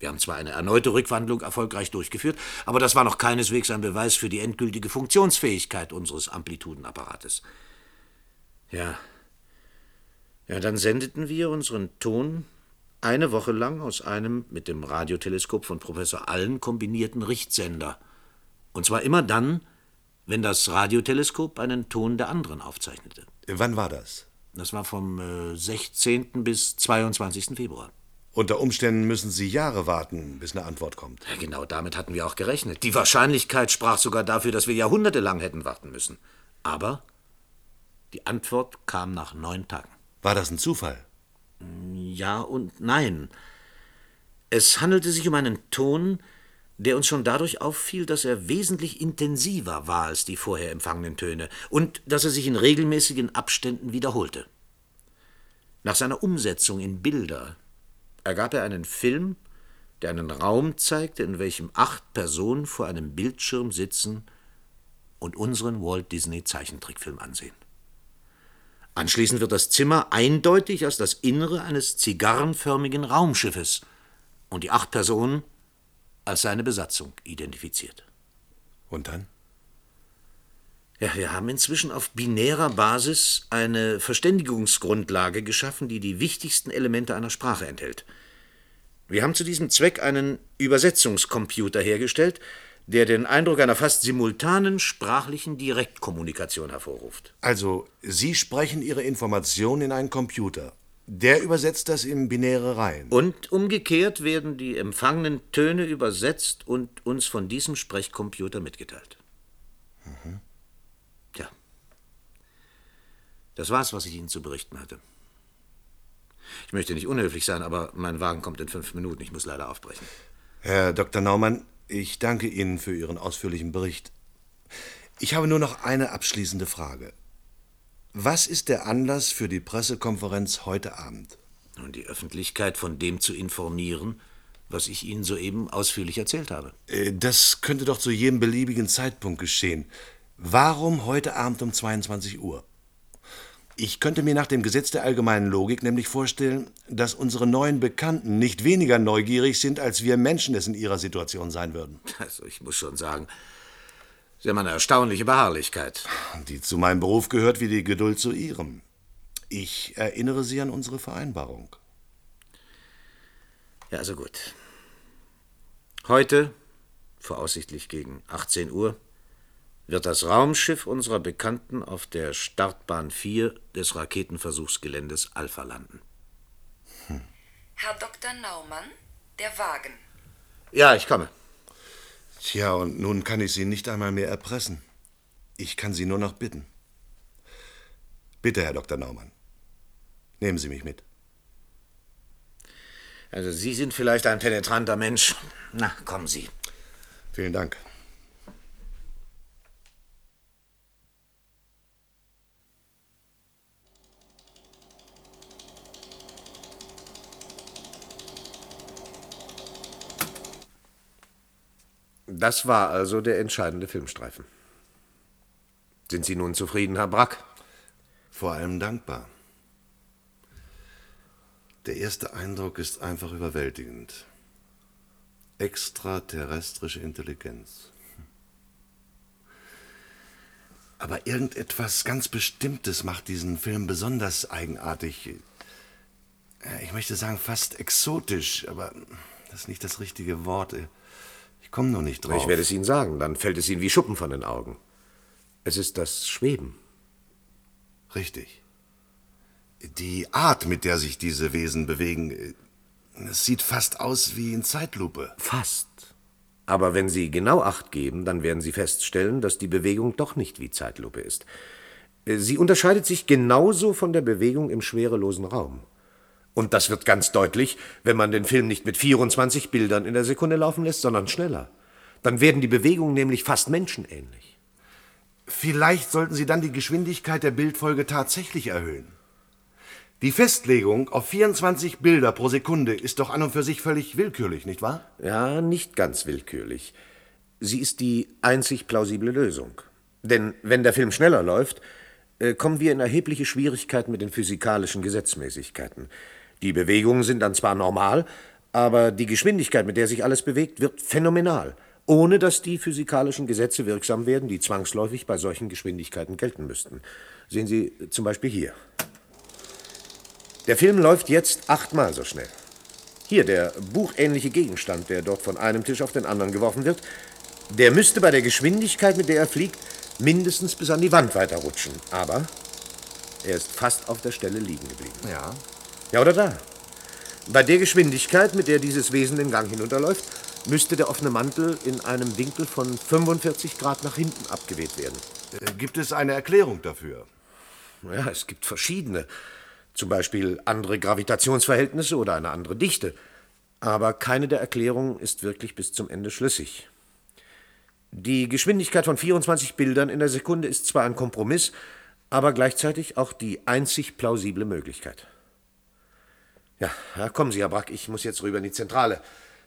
Wir haben zwar eine erneute Rückwandlung erfolgreich durchgeführt, aber das war noch keineswegs ein Beweis für die endgültige Funktionsfähigkeit unseres Amplitudenapparates. Ja. Ja, dann sendeten wir unseren Ton eine Woche lang aus einem mit dem Radioteleskop von Professor Allen kombinierten Richtsender. Und zwar immer dann, wenn das Radioteleskop einen Ton der anderen aufzeichnete. Wann war das? Das war vom äh, 16. bis 22. Februar. Unter Umständen müssen Sie Jahre warten, bis eine Antwort kommt. Ja, genau damit hatten wir auch gerechnet. Die Wahrscheinlichkeit sprach sogar dafür, dass wir jahrhundertelang hätten warten müssen. Aber die Antwort kam nach neun Tagen. War das ein Zufall? Ja und nein. Es handelte sich um einen Ton, der uns schon dadurch auffiel, dass er wesentlich intensiver war als die vorher empfangenen Töne und dass er sich in regelmäßigen Abständen wiederholte. Nach seiner Umsetzung in Bilder ergab er einen Film, der einen Raum zeigte, in welchem acht Personen vor einem Bildschirm sitzen und unseren Walt Disney Zeichentrickfilm ansehen. Anschließend wird das Zimmer eindeutig als das Innere eines zigarrenförmigen Raumschiffes und die acht Personen als seine Besatzung identifiziert. Und dann? Ja, wir haben inzwischen auf binärer Basis eine Verständigungsgrundlage geschaffen, die die wichtigsten Elemente einer Sprache enthält. Wir haben zu diesem Zweck einen Übersetzungscomputer hergestellt, der den Eindruck einer fast simultanen sprachlichen Direktkommunikation hervorruft. Also, Sie sprechen Ihre Informationen in einen Computer. Der übersetzt das in binäre Reihen. Und umgekehrt werden die empfangenen Töne übersetzt und uns von diesem Sprechcomputer mitgeteilt. Mhm. Tja. Das war's, was ich Ihnen zu berichten hatte. Ich möchte nicht unhöflich sein, aber mein Wagen kommt in fünf Minuten. Ich muss leider aufbrechen. Herr Dr. Naumann, ich danke Ihnen für Ihren ausführlichen Bericht. Ich habe nur noch eine abschließende Frage. Was ist der Anlass für die Pressekonferenz heute Abend? Und die Öffentlichkeit von dem zu informieren, was ich Ihnen soeben ausführlich erzählt habe. Äh, Das könnte doch zu jedem beliebigen Zeitpunkt geschehen. Warum heute Abend um 22 Uhr? Ich könnte mir nach dem Gesetz der allgemeinen Logik nämlich vorstellen, dass unsere neuen Bekannten nicht weniger neugierig sind, als wir Menschen es in ihrer Situation sein würden. Also, ich muss schon sagen, Sie haben eine erstaunliche Beharrlichkeit. Die zu meinem Beruf gehört wie die Geduld zu Ihrem. Ich erinnere Sie an unsere Vereinbarung. Ja, also gut. Heute, voraussichtlich gegen 18 Uhr, wird das Raumschiff unserer Bekannten auf der Startbahn 4 des Raketenversuchsgeländes Alpha landen. Herr Dr. Naumann, der Wagen. Ja, ich komme. Tja, und nun kann ich Sie nicht einmal mehr erpressen. Ich kann Sie nur noch bitten. Bitte, Herr Dr. Naumann, nehmen Sie mich mit. Also, Sie sind vielleicht ein penetranter Mensch. Na, kommen Sie. Vielen Dank. Das war also der entscheidende Filmstreifen. Sind Sie nun zufrieden, Herr Brack? Vor allem dankbar. Der erste Eindruck ist einfach überwältigend. Extraterrestrische Intelligenz. Aber irgendetwas ganz Bestimmtes macht diesen Film besonders eigenartig. Ich möchte sagen, fast exotisch, aber das ist nicht das richtige Wort. Ich komme noch nicht drauf. Ich werde es Ihnen sagen, dann fällt es Ihnen wie Schuppen von den Augen. Es ist das Schweben. Richtig. Die Art, mit der sich diese Wesen bewegen, äh, es sieht fast aus wie in Zeitlupe. Fast. Aber wenn Sie genau Acht geben, dann werden Sie feststellen, dass die Bewegung doch nicht wie Zeitlupe ist. Äh, Sie unterscheidet sich genauso von der Bewegung im schwerelosen Raum. Und das wird ganz deutlich, wenn man den Film nicht mit 24 Bildern in der Sekunde laufen lässt, sondern schneller. Dann werden die Bewegungen nämlich fast menschenähnlich. Vielleicht sollten Sie dann die Geschwindigkeit der Bildfolge tatsächlich erhöhen. Die Festlegung auf 24 Bilder pro Sekunde ist doch an und für sich völlig willkürlich, nicht wahr? Ja, nicht ganz willkürlich. Sie ist die einzig plausible Lösung. Denn wenn der Film schneller läuft, äh, kommen wir in erhebliche Schwierigkeiten mit den physikalischen Gesetzmäßigkeiten. Die Bewegungen sind dann zwar normal, aber die Geschwindigkeit, mit der sich alles bewegt, wird phänomenal, ohne dass die physikalischen Gesetze wirksam werden, die zwangsläufig bei solchen Geschwindigkeiten gelten müssten. Sehen Sie zum Beispiel hier. Der Film läuft jetzt achtmal so schnell. Hier der buchähnliche Gegenstand, der dort von einem Tisch auf den anderen geworfen wird, der müsste bei der Geschwindigkeit, mit der er fliegt, mindestens bis an die Wand weiterrutschen. Aber er ist fast auf der Stelle liegen geblieben. Ja. Ja, oder da. Bei der Geschwindigkeit, mit der dieses Wesen den Gang hinunterläuft, müsste der offene Mantel in einem Winkel von 45 Grad nach hinten abgeweht werden. Äh, Gibt es eine Erklärung dafür? Ja, es gibt verschiedene. Zum Beispiel andere Gravitationsverhältnisse oder eine andere Dichte. Aber keine der Erklärungen ist wirklich bis zum Ende schlüssig. Die Geschwindigkeit von 24 Bildern in der Sekunde ist zwar ein Kompromiss, aber gleichzeitig auch die einzig plausible Möglichkeit. Ja, ja kommen Sie, Herr Brack, ich muss jetzt rüber in die Zentrale.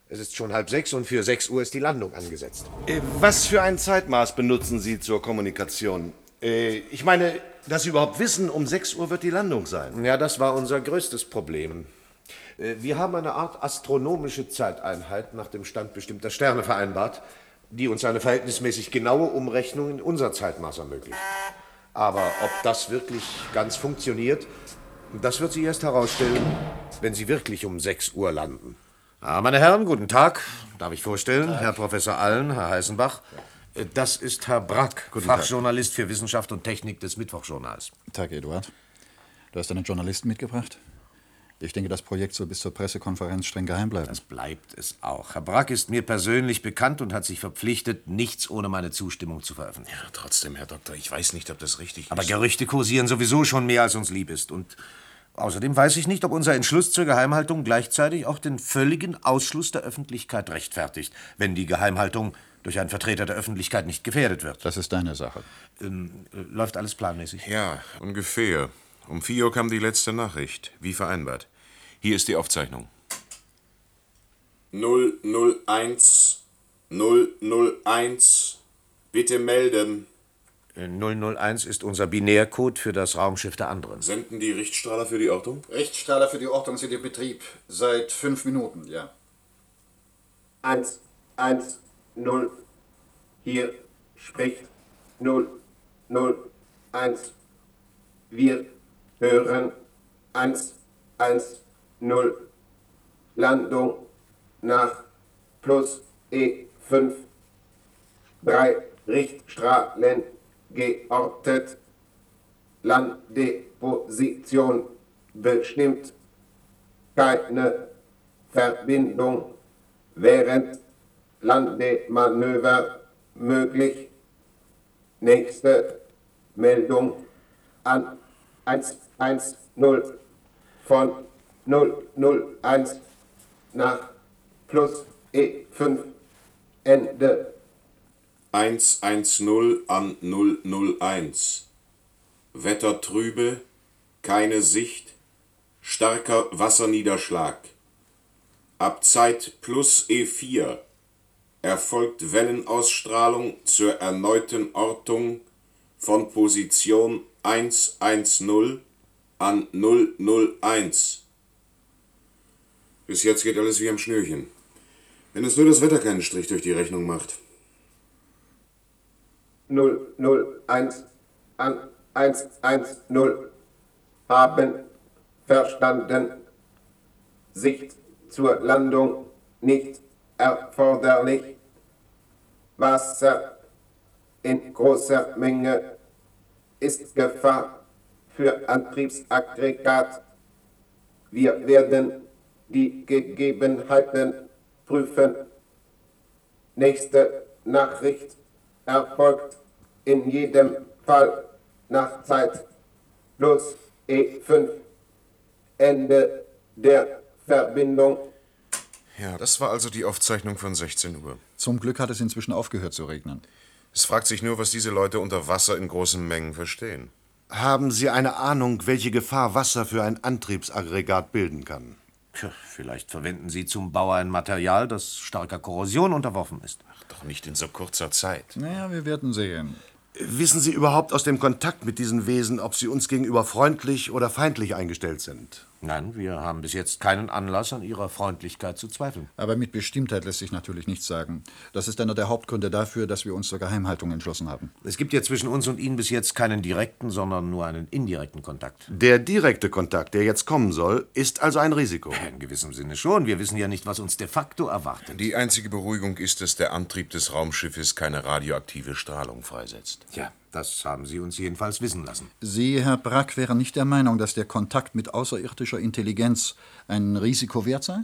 Es ist schon halb sechs und für sechs Uhr ist die Landung angesetzt. Äh, Was für ein Zeitmaß benutzen Sie zur Kommunikation? Äh, Ich meine, dass Sie überhaupt wissen, um 6 Uhr wird die Landung sein. Ja, das war unser größtes Problem. Äh, Wir haben eine Art astronomische Zeiteinheit nach dem Stand bestimmter Sterne vereinbart, die uns eine verhältnismäßig genaue Umrechnung in unser Zeitmaß ermöglicht. Aber ob das wirklich ganz funktioniert, das wird sich erst herausstellen, wenn Sie wirklich um 6 Uhr landen. Ah, meine Herren, guten Tag. Darf ich vorstellen? Herr Professor Allen, Herr Heißenbach. Äh, Das ist Herr Brack, Guten Tag. Fachjournalist für Wissenschaft und Technik des Mittwochjournals. Tag, Eduard. Du hast einen Journalisten mitgebracht? Ich denke, das Projekt soll bis zur Pressekonferenz streng geheim bleiben. Das bleibt es auch. Herr Brack ist mir persönlich bekannt und hat sich verpflichtet, nichts ohne meine Zustimmung zu veröffentlichen. Ja, trotzdem, Herr Doktor, ich weiß nicht, ob das richtig Aber ist. Gerüchte kursieren sowieso schon mehr, als uns lieb ist. Und außerdem weiß ich nicht, ob unser Entschluss zur Geheimhaltung gleichzeitig auch den völligen Ausschluss der Öffentlichkeit rechtfertigt, wenn die Geheimhaltung durch einen Vertreter der Öffentlichkeit nicht gefährdet wird. Das ist deine Sache. Ähm, äh, läuft alles planmäßig? Ja, ungefähr. Um 4 Uhr kam die letzte Nachricht, wie vereinbart. Hier ist die Aufzeichnung. 001 001 Bitte melden. Äh, 001 ist unser Binärcode für das Raumschiff der anderen. Senden die Richtstrahler für die Ortung? Richtstrahler für die Ortung sind in Betrieb. Seit fünf Minuten, ja. 1, 1, 0. Hier spricht 0, 0, 1. Wir hören 1, 1, 0. Landung nach plus E5. Drei Richtstrahlen geortet. Landdeposition bestimmt. Keine Verbindung während Landemanöver möglich. Nächste Meldung an 110 von 001 nach plus E5 Ende 110 an 001. Wetter trübe, keine Sicht, starker Wasserniederschlag. Ab Zeit plus E4 erfolgt Wellenausstrahlung zur erneuten Ortung von Position 110 an 001. Bis jetzt geht alles wie am Schnürchen. Wenn es nur das Wetter keinen Strich durch die Rechnung macht. 001 an 110 haben verstanden. Sicht zur Landung nicht erforderlich. Wasser in großer Menge ist Gefahr für Antriebsaggregat. Wir werden die Gegebenheiten prüfen. Nächste Nachricht erfolgt in jedem Fall nach Zeit plus E5. Ende der Verbindung. Ja, das war also die Aufzeichnung von 16 Uhr. Zum Glück hat es inzwischen aufgehört zu regnen. Es fragt sich nur, was diese Leute unter Wasser in großen Mengen verstehen. Haben Sie eine Ahnung, welche Gefahr Wasser für ein Antriebsaggregat bilden kann? Tja, vielleicht verwenden Sie zum Bau ein Material, das starker Korrosion unterworfen ist. Ach, doch nicht in so kurzer Zeit. Naja, wir werden sehen. Wissen Sie überhaupt aus dem Kontakt mit diesen Wesen, ob sie uns gegenüber freundlich oder feindlich eingestellt sind? Nein, wir haben bis jetzt keinen Anlass an Ihrer Freundlichkeit zu zweifeln. Aber mit Bestimmtheit lässt sich natürlich nichts sagen. Das ist einer der Hauptgründe dafür, dass wir uns zur Geheimhaltung entschlossen haben. Es gibt ja zwischen uns und Ihnen bis jetzt keinen direkten, sondern nur einen indirekten Kontakt. Der direkte Kontakt, der jetzt kommen soll, ist also ein Risiko. In gewissem Sinne schon. Wir wissen ja nicht, was uns de facto erwartet. Die einzige Beruhigung ist, dass der Antrieb des Raumschiffes keine radioaktive Strahlung freisetzt. Ja, das haben Sie uns jedenfalls wissen lassen. Sie, Herr Brack, wären nicht der Meinung, dass der Kontakt mit außerirdischer Intelligenz ein Risiko wert sei?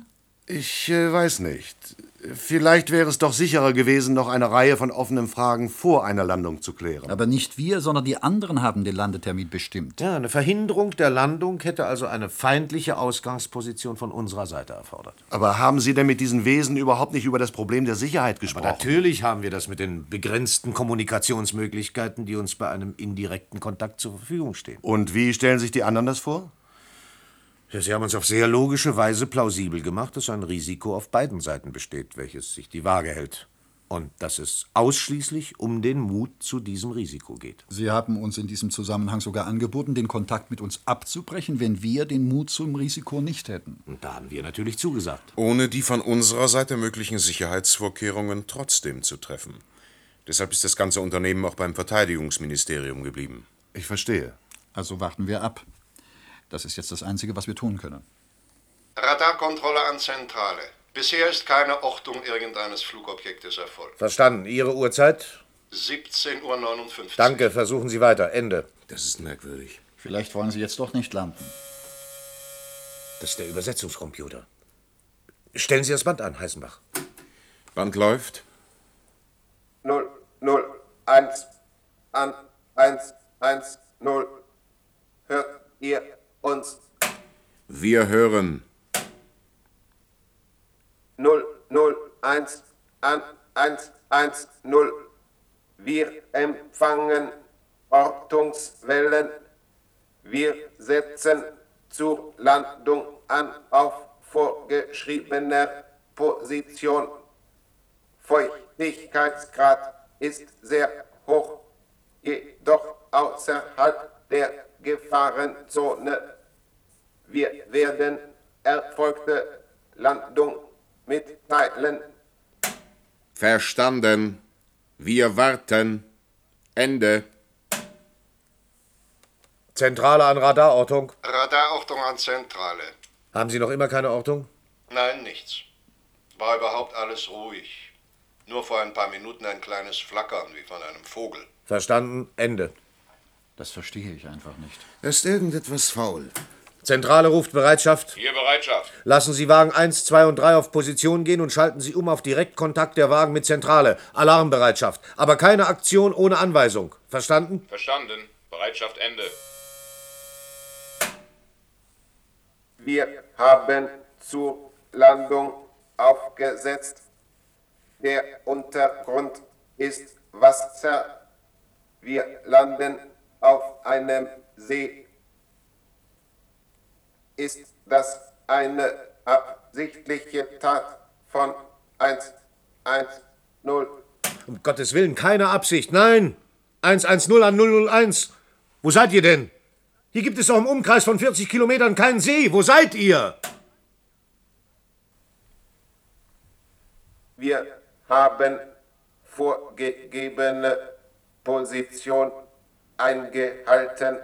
Ich äh, weiß nicht. Vielleicht wäre es doch sicherer gewesen, noch eine Reihe von offenen Fragen vor einer Landung zu klären. Aber nicht wir, sondern die anderen haben den Landetermin bestimmt. Ja, eine Verhinderung der Landung hätte also eine feindliche Ausgangsposition von unserer Seite erfordert. Aber haben Sie denn mit diesen Wesen überhaupt nicht über das Problem der Sicherheit gesprochen? Aber natürlich haben wir das mit den begrenzten Kommunikationsmöglichkeiten, die uns bei einem indirekten Kontakt zur Verfügung stehen. Und wie stellen sich die anderen das vor? Ja, Sie haben uns auf sehr logische Weise plausibel gemacht, dass ein Risiko auf beiden Seiten besteht, welches sich die Waage hält. Und dass es ausschließlich um den Mut zu diesem Risiko geht. Sie haben uns in diesem Zusammenhang sogar angeboten, den Kontakt mit uns abzubrechen, wenn wir den Mut zum Risiko nicht hätten. Und da haben wir natürlich zugesagt. Ohne die von unserer Seite möglichen Sicherheitsvorkehrungen trotzdem zu treffen. Deshalb ist das ganze Unternehmen auch beim Verteidigungsministerium geblieben. Ich verstehe. Also warten wir ab. Das ist jetzt das Einzige, was wir tun können. Radarkontrolle an Zentrale. Bisher ist keine Ortung irgendeines Flugobjektes erfolgt. Verstanden. Ihre Uhrzeit? 17.59 Uhr. Danke, versuchen Sie weiter. Ende. Das ist merkwürdig. Vielleicht wollen Sie jetzt doch nicht landen. Das ist der Übersetzungscomputer. Stellen Sie das Band an, Heißenbach. Band läuft. 0, 0, 1, an, 1, 1, 0. Hört ihr uns? Wir hören. 0, 0, 1, an, 1, 1, 0. Wir empfangen Ortungswellen. Wir setzen zur Landung an auf vorgeschriebener Position. Feuchtigkeitsgrad ist sehr hoch, jedoch außerhalb der Gefahrenzone. Wir werden erfolgte Landung mitteilen. Verstanden. Wir warten. Ende. Zentrale an Radarortung. Radarortung an Zentrale. Haben Sie noch immer keine Ortung? Nein, nichts. War überhaupt alles ruhig. Nur vor ein paar Minuten ein kleines Flackern wie von einem Vogel. Verstanden. Ende. Das verstehe ich einfach nicht. Da ist irgendetwas faul. Zentrale ruft Bereitschaft. Hier Bereitschaft. Lassen Sie Wagen 1, 2 und 3 auf Position gehen und schalten Sie um auf Direktkontakt der Wagen mit Zentrale. Alarmbereitschaft. Aber keine Aktion ohne Anweisung. Verstanden? Verstanden. Bereitschaft Ende. Wir haben zur Landung aufgesetzt. Der Untergrund ist Wasser. Wir landen auf einem See. Ist das eine absichtliche Tat von 110? Um Gottes Willen, keine Absicht. Nein! 110 an 001. Wo seid ihr denn? Hier gibt es doch im Umkreis von 40 Kilometern keinen See. Wo seid ihr? Wir haben vorgegebene Position eingehalten.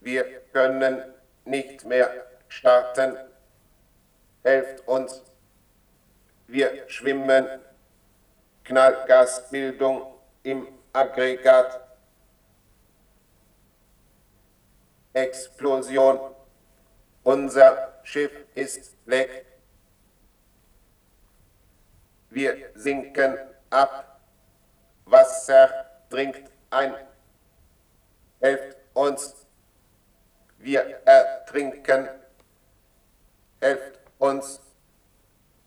Wir können nicht mehr starten. Helft uns. Wir schwimmen. Knallgasbildung im Aggregat. Explosion. Unser Schiff ist weg. Wir sinken ab. Wasser dringt ein. Helft uns. Wir ertrinken. Helft uns.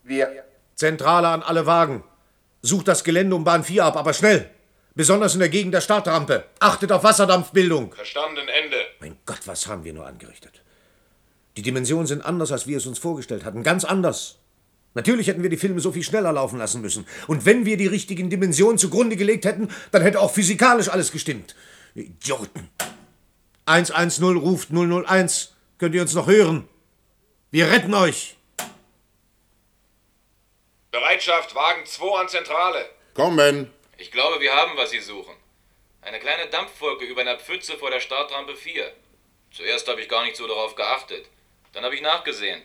Wir. Zentrale an alle Wagen. Sucht das Gelände um Bahn 4 ab, aber schnell. Besonders in der Gegend der Startrampe. Achtet auf Wasserdampfbildung. Verstanden Ende. Mein Gott, was haben wir nur angerichtet? Die Dimensionen sind anders, als wir es uns vorgestellt hatten. Ganz anders. Natürlich hätten wir die Filme so viel schneller laufen lassen müssen. Und wenn wir die richtigen Dimensionen zugrunde gelegt hätten, dann hätte auch physikalisch alles gestimmt. Idioten. 110 ruft 001. Könnt ihr uns noch hören? Wir retten euch. Bereitschaft Wagen 2 an Zentrale. Kommen. Ich glaube, wir haben, was Sie suchen. Eine kleine Dampfwolke über einer Pfütze vor der Startrampe 4. Zuerst habe ich gar nicht so darauf geachtet. Dann habe ich nachgesehen.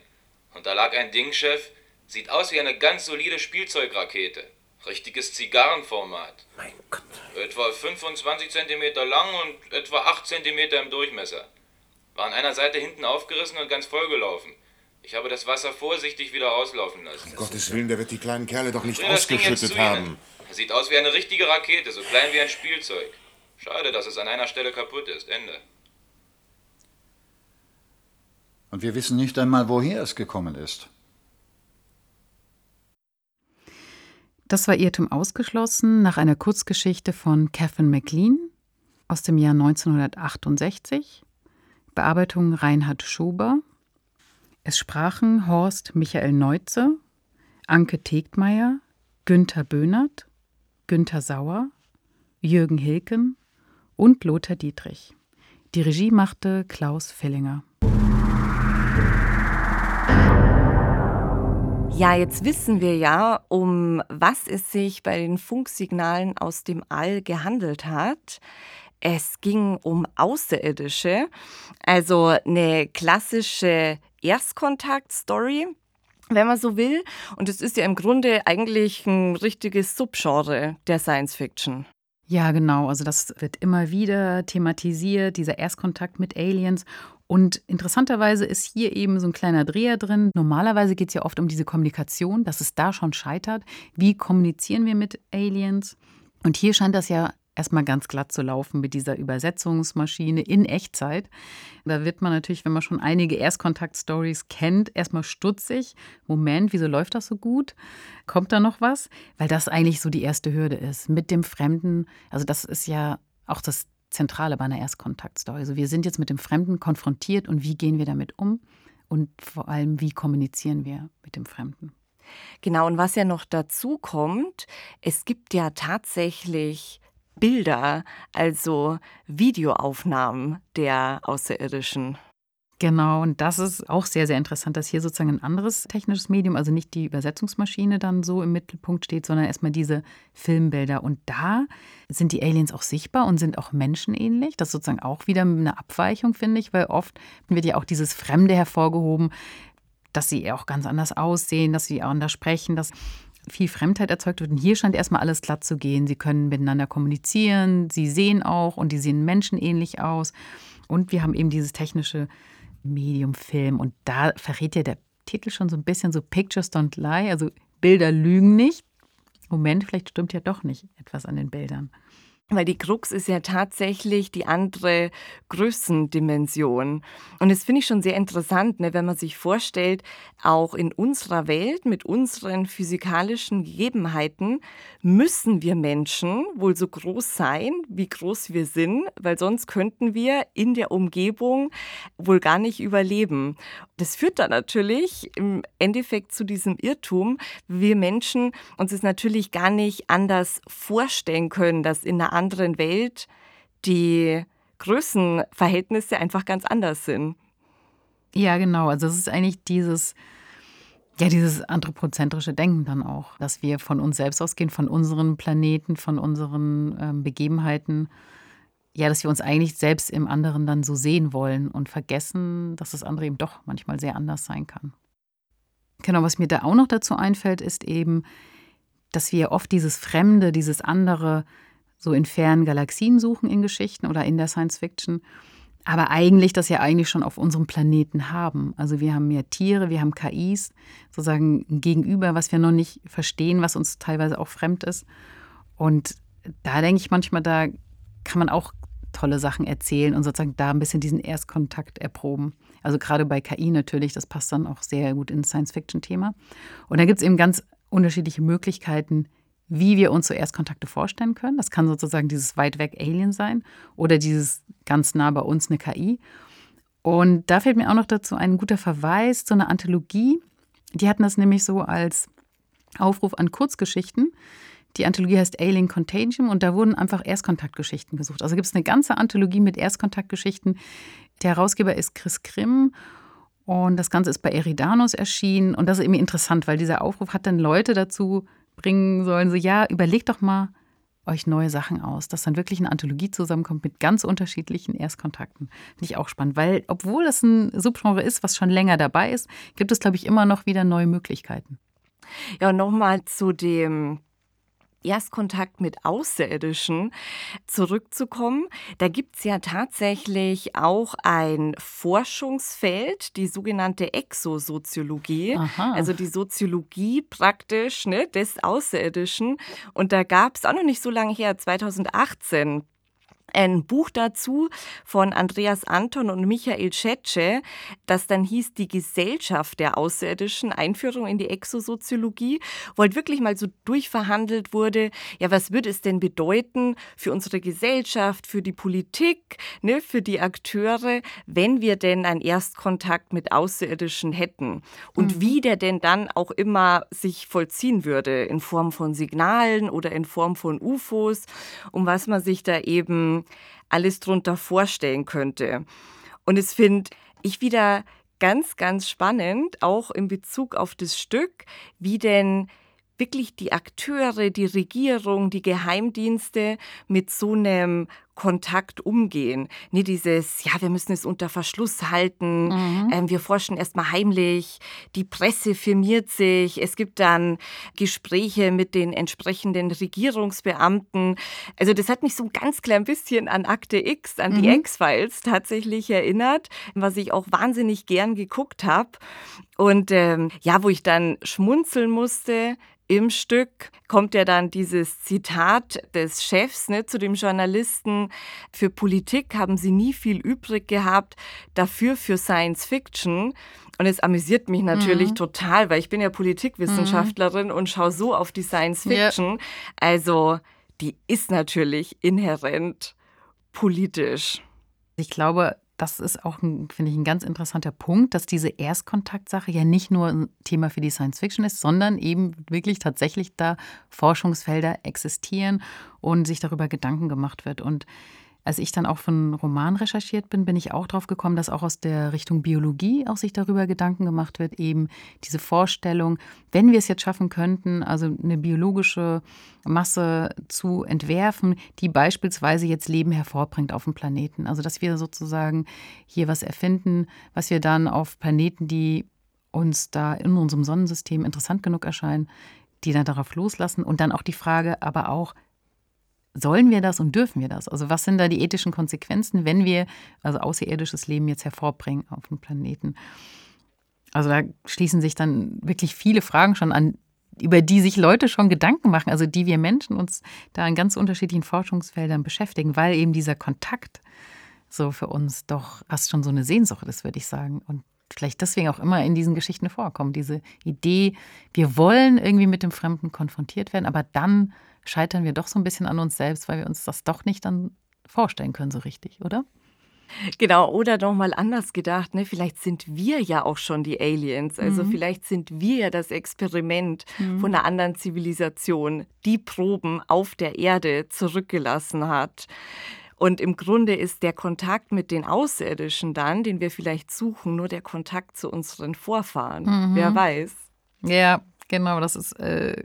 Und da lag ein Ding, Chef, sieht aus wie eine ganz solide Spielzeugrakete. Richtiges Zigarrenformat. Mein Gott. Etwa 25 cm lang und etwa 8 cm im Durchmesser. War an einer Seite hinten aufgerissen und ganz vollgelaufen. Ich habe das Wasser vorsichtig wieder auslaufen lassen. Um Gottes Willen, der wird die kleinen Kerle doch nicht das ausgeschüttet zu Ihnen. haben. Er sieht aus wie eine richtige Rakete, so klein wie ein Spielzeug. Schade, dass es an einer Stelle kaputt ist. Ende. Und wir wissen nicht einmal, woher es gekommen ist. Das war Irrtum ausgeschlossen nach einer Kurzgeschichte von Catherine McLean aus dem Jahr 1968. Bearbeitung Reinhard Schober. Es sprachen Horst Michael Neuze, Anke Tegtmeier, Günther Böhnert, Günther Sauer, Jürgen Hilken und Lothar Dietrich. Die Regie machte Klaus Fellinger. Ja, jetzt wissen wir ja, um was es sich bei den Funksignalen aus dem All gehandelt hat. Es ging um Außerirdische, also eine klassische Erstkontakt-Story. wenn man so will. Und es ist ja im Grunde eigentlich ein richtiges Subgenre der Science Fiction. Ja, genau. Also das wird immer wieder thematisiert, dieser Erstkontakt mit Aliens. Und interessanterweise ist hier eben so ein kleiner Dreher drin. Normalerweise geht es ja oft um diese Kommunikation, dass es da schon scheitert. Wie kommunizieren wir mit Aliens? Und hier scheint das ja erstmal ganz glatt zu laufen mit dieser Übersetzungsmaschine in Echtzeit. Da wird man natürlich, wenn man schon einige Erstkontakt-Stories kennt, erstmal stutzig. Moment, wieso läuft das so gut? Kommt da noch was? Weil das eigentlich so die erste Hürde ist. Mit dem Fremden, also das ist ja auch das Zentrale bei einer Erstkontakt-Story. Also wir sind jetzt mit dem Fremden konfrontiert und wie gehen wir damit um? Und vor allem, wie kommunizieren wir mit dem Fremden? Genau, und was ja noch dazu kommt, es gibt ja tatsächlich Bilder, also Videoaufnahmen der Außerirdischen. Genau, und das ist auch sehr, sehr interessant, dass hier sozusagen ein anderes technisches Medium, also nicht die Übersetzungsmaschine dann so im Mittelpunkt steht, sondern erstmal diese Filmbilder. Und da sind die Aliens auch sichtbar und sind auch menschenähnlich. Das ist sozusagen auch wieder eine Abweichung, finde ich, weil oft wird ja auch dieses Fremde hervorgehoben, dass sie auch ganz anders aussehen, dass sie anders sprechen, dass viel Fremdheit erzeugt wird. Und hier scheint erstmal alles glatt zu gehen. Sie können miteinander kommunizieren, sie sehen auch und die sehen menschenähnlich aus. Und wir haben eben dieses technische Medium Film. Und da verrät ja der Titel schon so ein bisschen so Pictures don't lie, also Bilder lügen nicht. Moment, vielleicht stimmt ja doch nicht etwas an den Bildern. Weil die Krux ist ja tatsächlich die andere Größendimension. Und das finde ich schon sehr interessant, ne, wenn man sich vorstellt, auch in unserer Welt mit unseren physikalischen Gegebenheiten müssen wir Menschen wohl so groß sein, wie groß wir sind, weil sonst könnten wir in der Umgebung wohl gar nicht überleben. Das führt dann natürlich im Endeffekt zu diesem Irrtum, wir Menschen uns es natürlich gar nicht anders vorstellen können, dass in einer anderen Welt die Größenverhältnisse einfach ganz anders sind. Ja, genau. Also es ist eigentlich dieses, ja, dieses anthropozentrische Denken dann auch, dass wir von uns selbst ausgehen, von unseren Planeten, von unseren ähm, Begebenheiten. Ja, dass wir uns eigentlich selbst im anderen dann so sehen wollen und vergessen, dass das andere eben doch manchmal sehr anders sein kann. Genau, was mir da auch noch dazu einfällt, ist eben, dass wir oft dieses Fremde, dieses andere so in fernen Galaxien suchen in Geschichten oder in der Science Fiction. Aber eigentlich das ja eigentlich schon auf unserem Planeten haben. Also wir haben ja Tiere, wir haben KIs, sozusagen ein Gegenüber, was wir noch nicht verstehen, was uns teilweise auch fremd ist. Und da denke ich manchmal, da kann man auch tolle Sachen erzählen und sozusagen da ein bisschen diesen Erstkontakt erproben. Also gerade bei KI natürlich, das passt dann auch sehr gut ins Science-Fiction-Thema. Und da gibt es eben ganz unterschiedliche Möglichkeiten, wie wir uns so Erstkontakte vorstellen können. Das kann sozusagen dieses weit weg Alien sein oder dieses ganz nah bei uns eine KI. Und da fällt mir auch noch dazu ein guter Verweis zu einer Anthologie. Die hatten das nämlich so als Aufruf an Kurzgeschichten. Die Anthologie heißt Alien Contagium und da wurden einfach Erstkontaktgeschichten gesucht. Also gibt es eine ganze Anthologie mit Erstkontaktgeschichten. Der Herausgeber ist Chris Grimm und das Ganze ist bei Eridanos erschienen. Und das ist irgendwie interessant, weil dieser Aufruf hat dann Leute dazu bringen sollen, so ja, überlegt doch mal euch neue Sachen aus, dass dann wirklich eine Anthologie zusammenkommt mit ganz unterschiedlichen Erstkontakten. Finde ich auch spannend, weil obwohl das ein Subgenre ist, was schon länger dabei ist, gibt es, glaube ich, immer noch wieder neue Möglichkeiten. Ja, nochmal zu dem Erstkontakt mit Außerirdischen zurückzukommen. Da gibt es ja tatsächlich auch ein Forschungsfeld, die sogenannte Exosoziologie, Aha. also die Soziologie praktisch ne, des Außerirdischen. Und da gab es auch noch nicht so lange her, 2018, ein Buch dazu von Andreas Anton und Michael Tschetsche, das dann hieß Die Gesellschaft der Außerirdischen, Einführung in die Exosoziologie, wo halt wirklich mal so durchverhandelt wurde, ja, was würde es denn bedeuten für unsere Gesellschaft, für die Politik, ne, für die Akteure, wenn wir denn einen Erstkontakt mit Außerirdischen hätten und mhm. wie der denn dann auch immer sich vollziehen würde, in Form von Signalen oder in Form von UFOs, um was man sich da eben alles drunter vorstellen könnte. Und es finde ich wieder ganz, ganz spannend, auch in Bezug auf das Stück, wie denn wirklich die Akteure, die Regierung, die Geheimdienste mit so einem Kontakt umgehen. Nee, dieses, ja, wir müssen es unter Verschluss halten, mhm. ähm, wir forschen erstmal heimlich, die Presse firmiert sich, es gibt dann Gespräche mit den entsprechenden Regierungsbeamten. Also das hat mich so ein ganz klein bisschen an Akte X, an die mhm. X-Files tatsächlich erinnert, was ich auch wahnsinnig gern geguckt habe. Und ähm, ja, wo ich dann schmunzeln musste, im Stück kommt ja dann dieses Zitat des Chefs ne, zu dem Journalisten, für Politik haben sie nie viel übrig gehabt, dafür für Science Fiction. Und es amüsiert mich natürlich mhm. total, weil ich bin ja Politikwissenschaftlerin mhm. und schaue so auf die Science Fiction. Ja. Also die ist natürlich inhärent politisch. Ich glaube, das ist auch, finde ich, ein ganz interessanter Punkt, dass diese Erstkontaktsache ja nicht nur ein Thema für die Science Fiction ist, sondern eben wirklich tatsächlich da Forschungsfelder existieren und sich darüber Gedanken gemacht wird. Und als ich dann auch von Roman recherchiert bin, bin ich auch drauf gekommen, dass auch aus der Richtung Biologie auch sich darüber Gedanken gemacht wird, eben diese Vorstellung, wenn wir es jetzt schaffen könnten, also eine biologische Masse zu entwerfen, die beispielsweise jetzt Leben hervorbringt auf dem Planeten. Also dass wir sozusagen hier was erfinden, was wir dann auf Planeten, die uns da in unserem Sonnensystem interessant genug erscheinen, die dann darauf loslassen und dann auch die Frage, aber auch, sollen wir das und dürfen wir das? Also was sind da die ethischen Konsequenzen, wenn wir also außerirdisches Leben jetzt hervorbringen auf dem Planeten? Also da schließen sich dann wirklich viele Fragen schon an, über die sich Leute schon Gedanken machen, also die wir Menschen uns da in ganz unterschiedlichen Forschungsfeldern beschäftigen, weil eben dieser Kontakt so für uns doch fast schon so eine Sehnsucht ist, würde ich sagen. Und vielleicht deswegen auch immer in diesen Geschichten vorkommen. Diese Idee, wir wollen irgendwie mit dem Fremden konfrontiert werden, aber dann scheitern wir doch so ein bisschen an uns selbst, weil wir uns das doch nicht dann vorstellen können so richtig, oder? Genau, oder nochmal anders gedacht, ne? vielleicht sind wir ja auch schon die Aliens. Also mhm. vielleicht sind wir ja das Experiment mhm. von einer anderen Zivilisation, die Proben auf der Erde zurückgelassen hat. Und im Grunde ist der Kontakt mit den Außerirdischen dann, den wir vielleicht suchen, nur der Kontakt zu unseren Vorfahren. Mhm. Wer weiß. Ja, genau, das ist äh,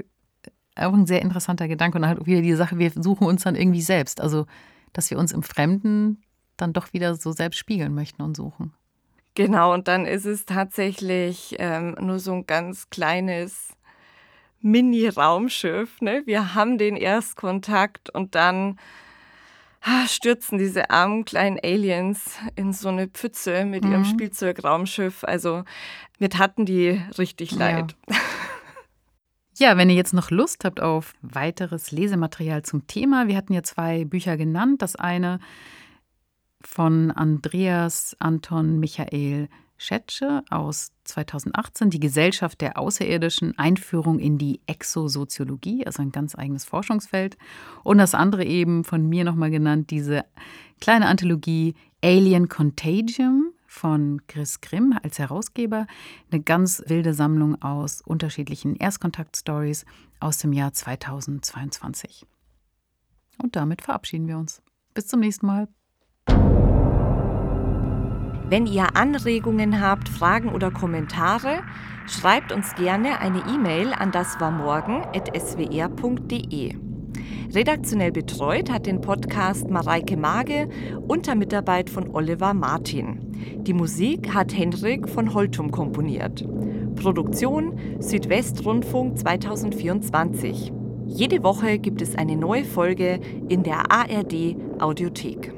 auch ein sehr interessanter Gedanke. Und halt wieder die Sache, wir suchen uns dann irgendwie selbst. Also, dass wir uns im Fremden dann doch wieder so selbst spiegeln möchten und suchen. Genau, und dann ist es tatsächlich ähm, nur so ein ganz kleines Mini-Raumschiff. Ne? Wir haben den Erstkontakt und dann ah, stürzen diese armen kleinen Aliens in so eine Pfütze mit mhm. ihrem Spielzeugraumschiff. Also mir taten die richtig leid. Ja. Ja, wenn ihr jetzt noch Lust habt auf weiteres Lesematerial zum Thema, wir hatten ja zwei Bücher genannt. Das eine von Andreas Anton Michael Schetsche aus 2018, die Gesellschaft der Außerirdischen, Einführung in die Exosoziologie, also ein ganz eigenes Forschungsfeld. Und das andere eben von mir nochmal genannt, diese kleine Anthologie Alien Contagium, von Chris Grimm als Herausgeber. Eine ganz wilde Sammlung aus unterschiedlichen Erstkontakt-Stories aus dem Jahr 2022. Und damit verabschieden wir uns. Bis zum nächsten Mal. Wenn ihr Anregungen habt, Fragen oder Kommentare, schreibt uns gerne eine E-Mail an daswarmorgen.swr.de. Redaktionell betreut hat den Podcast Mareike Mage unter Mitarbeit von Oliver Martin. Die Musik hat Henrik von Holtum komponiert. Produktion Südwestrundfunk 2024. Jede Woche gibt es eine neue Folge in der ARD Audiothek.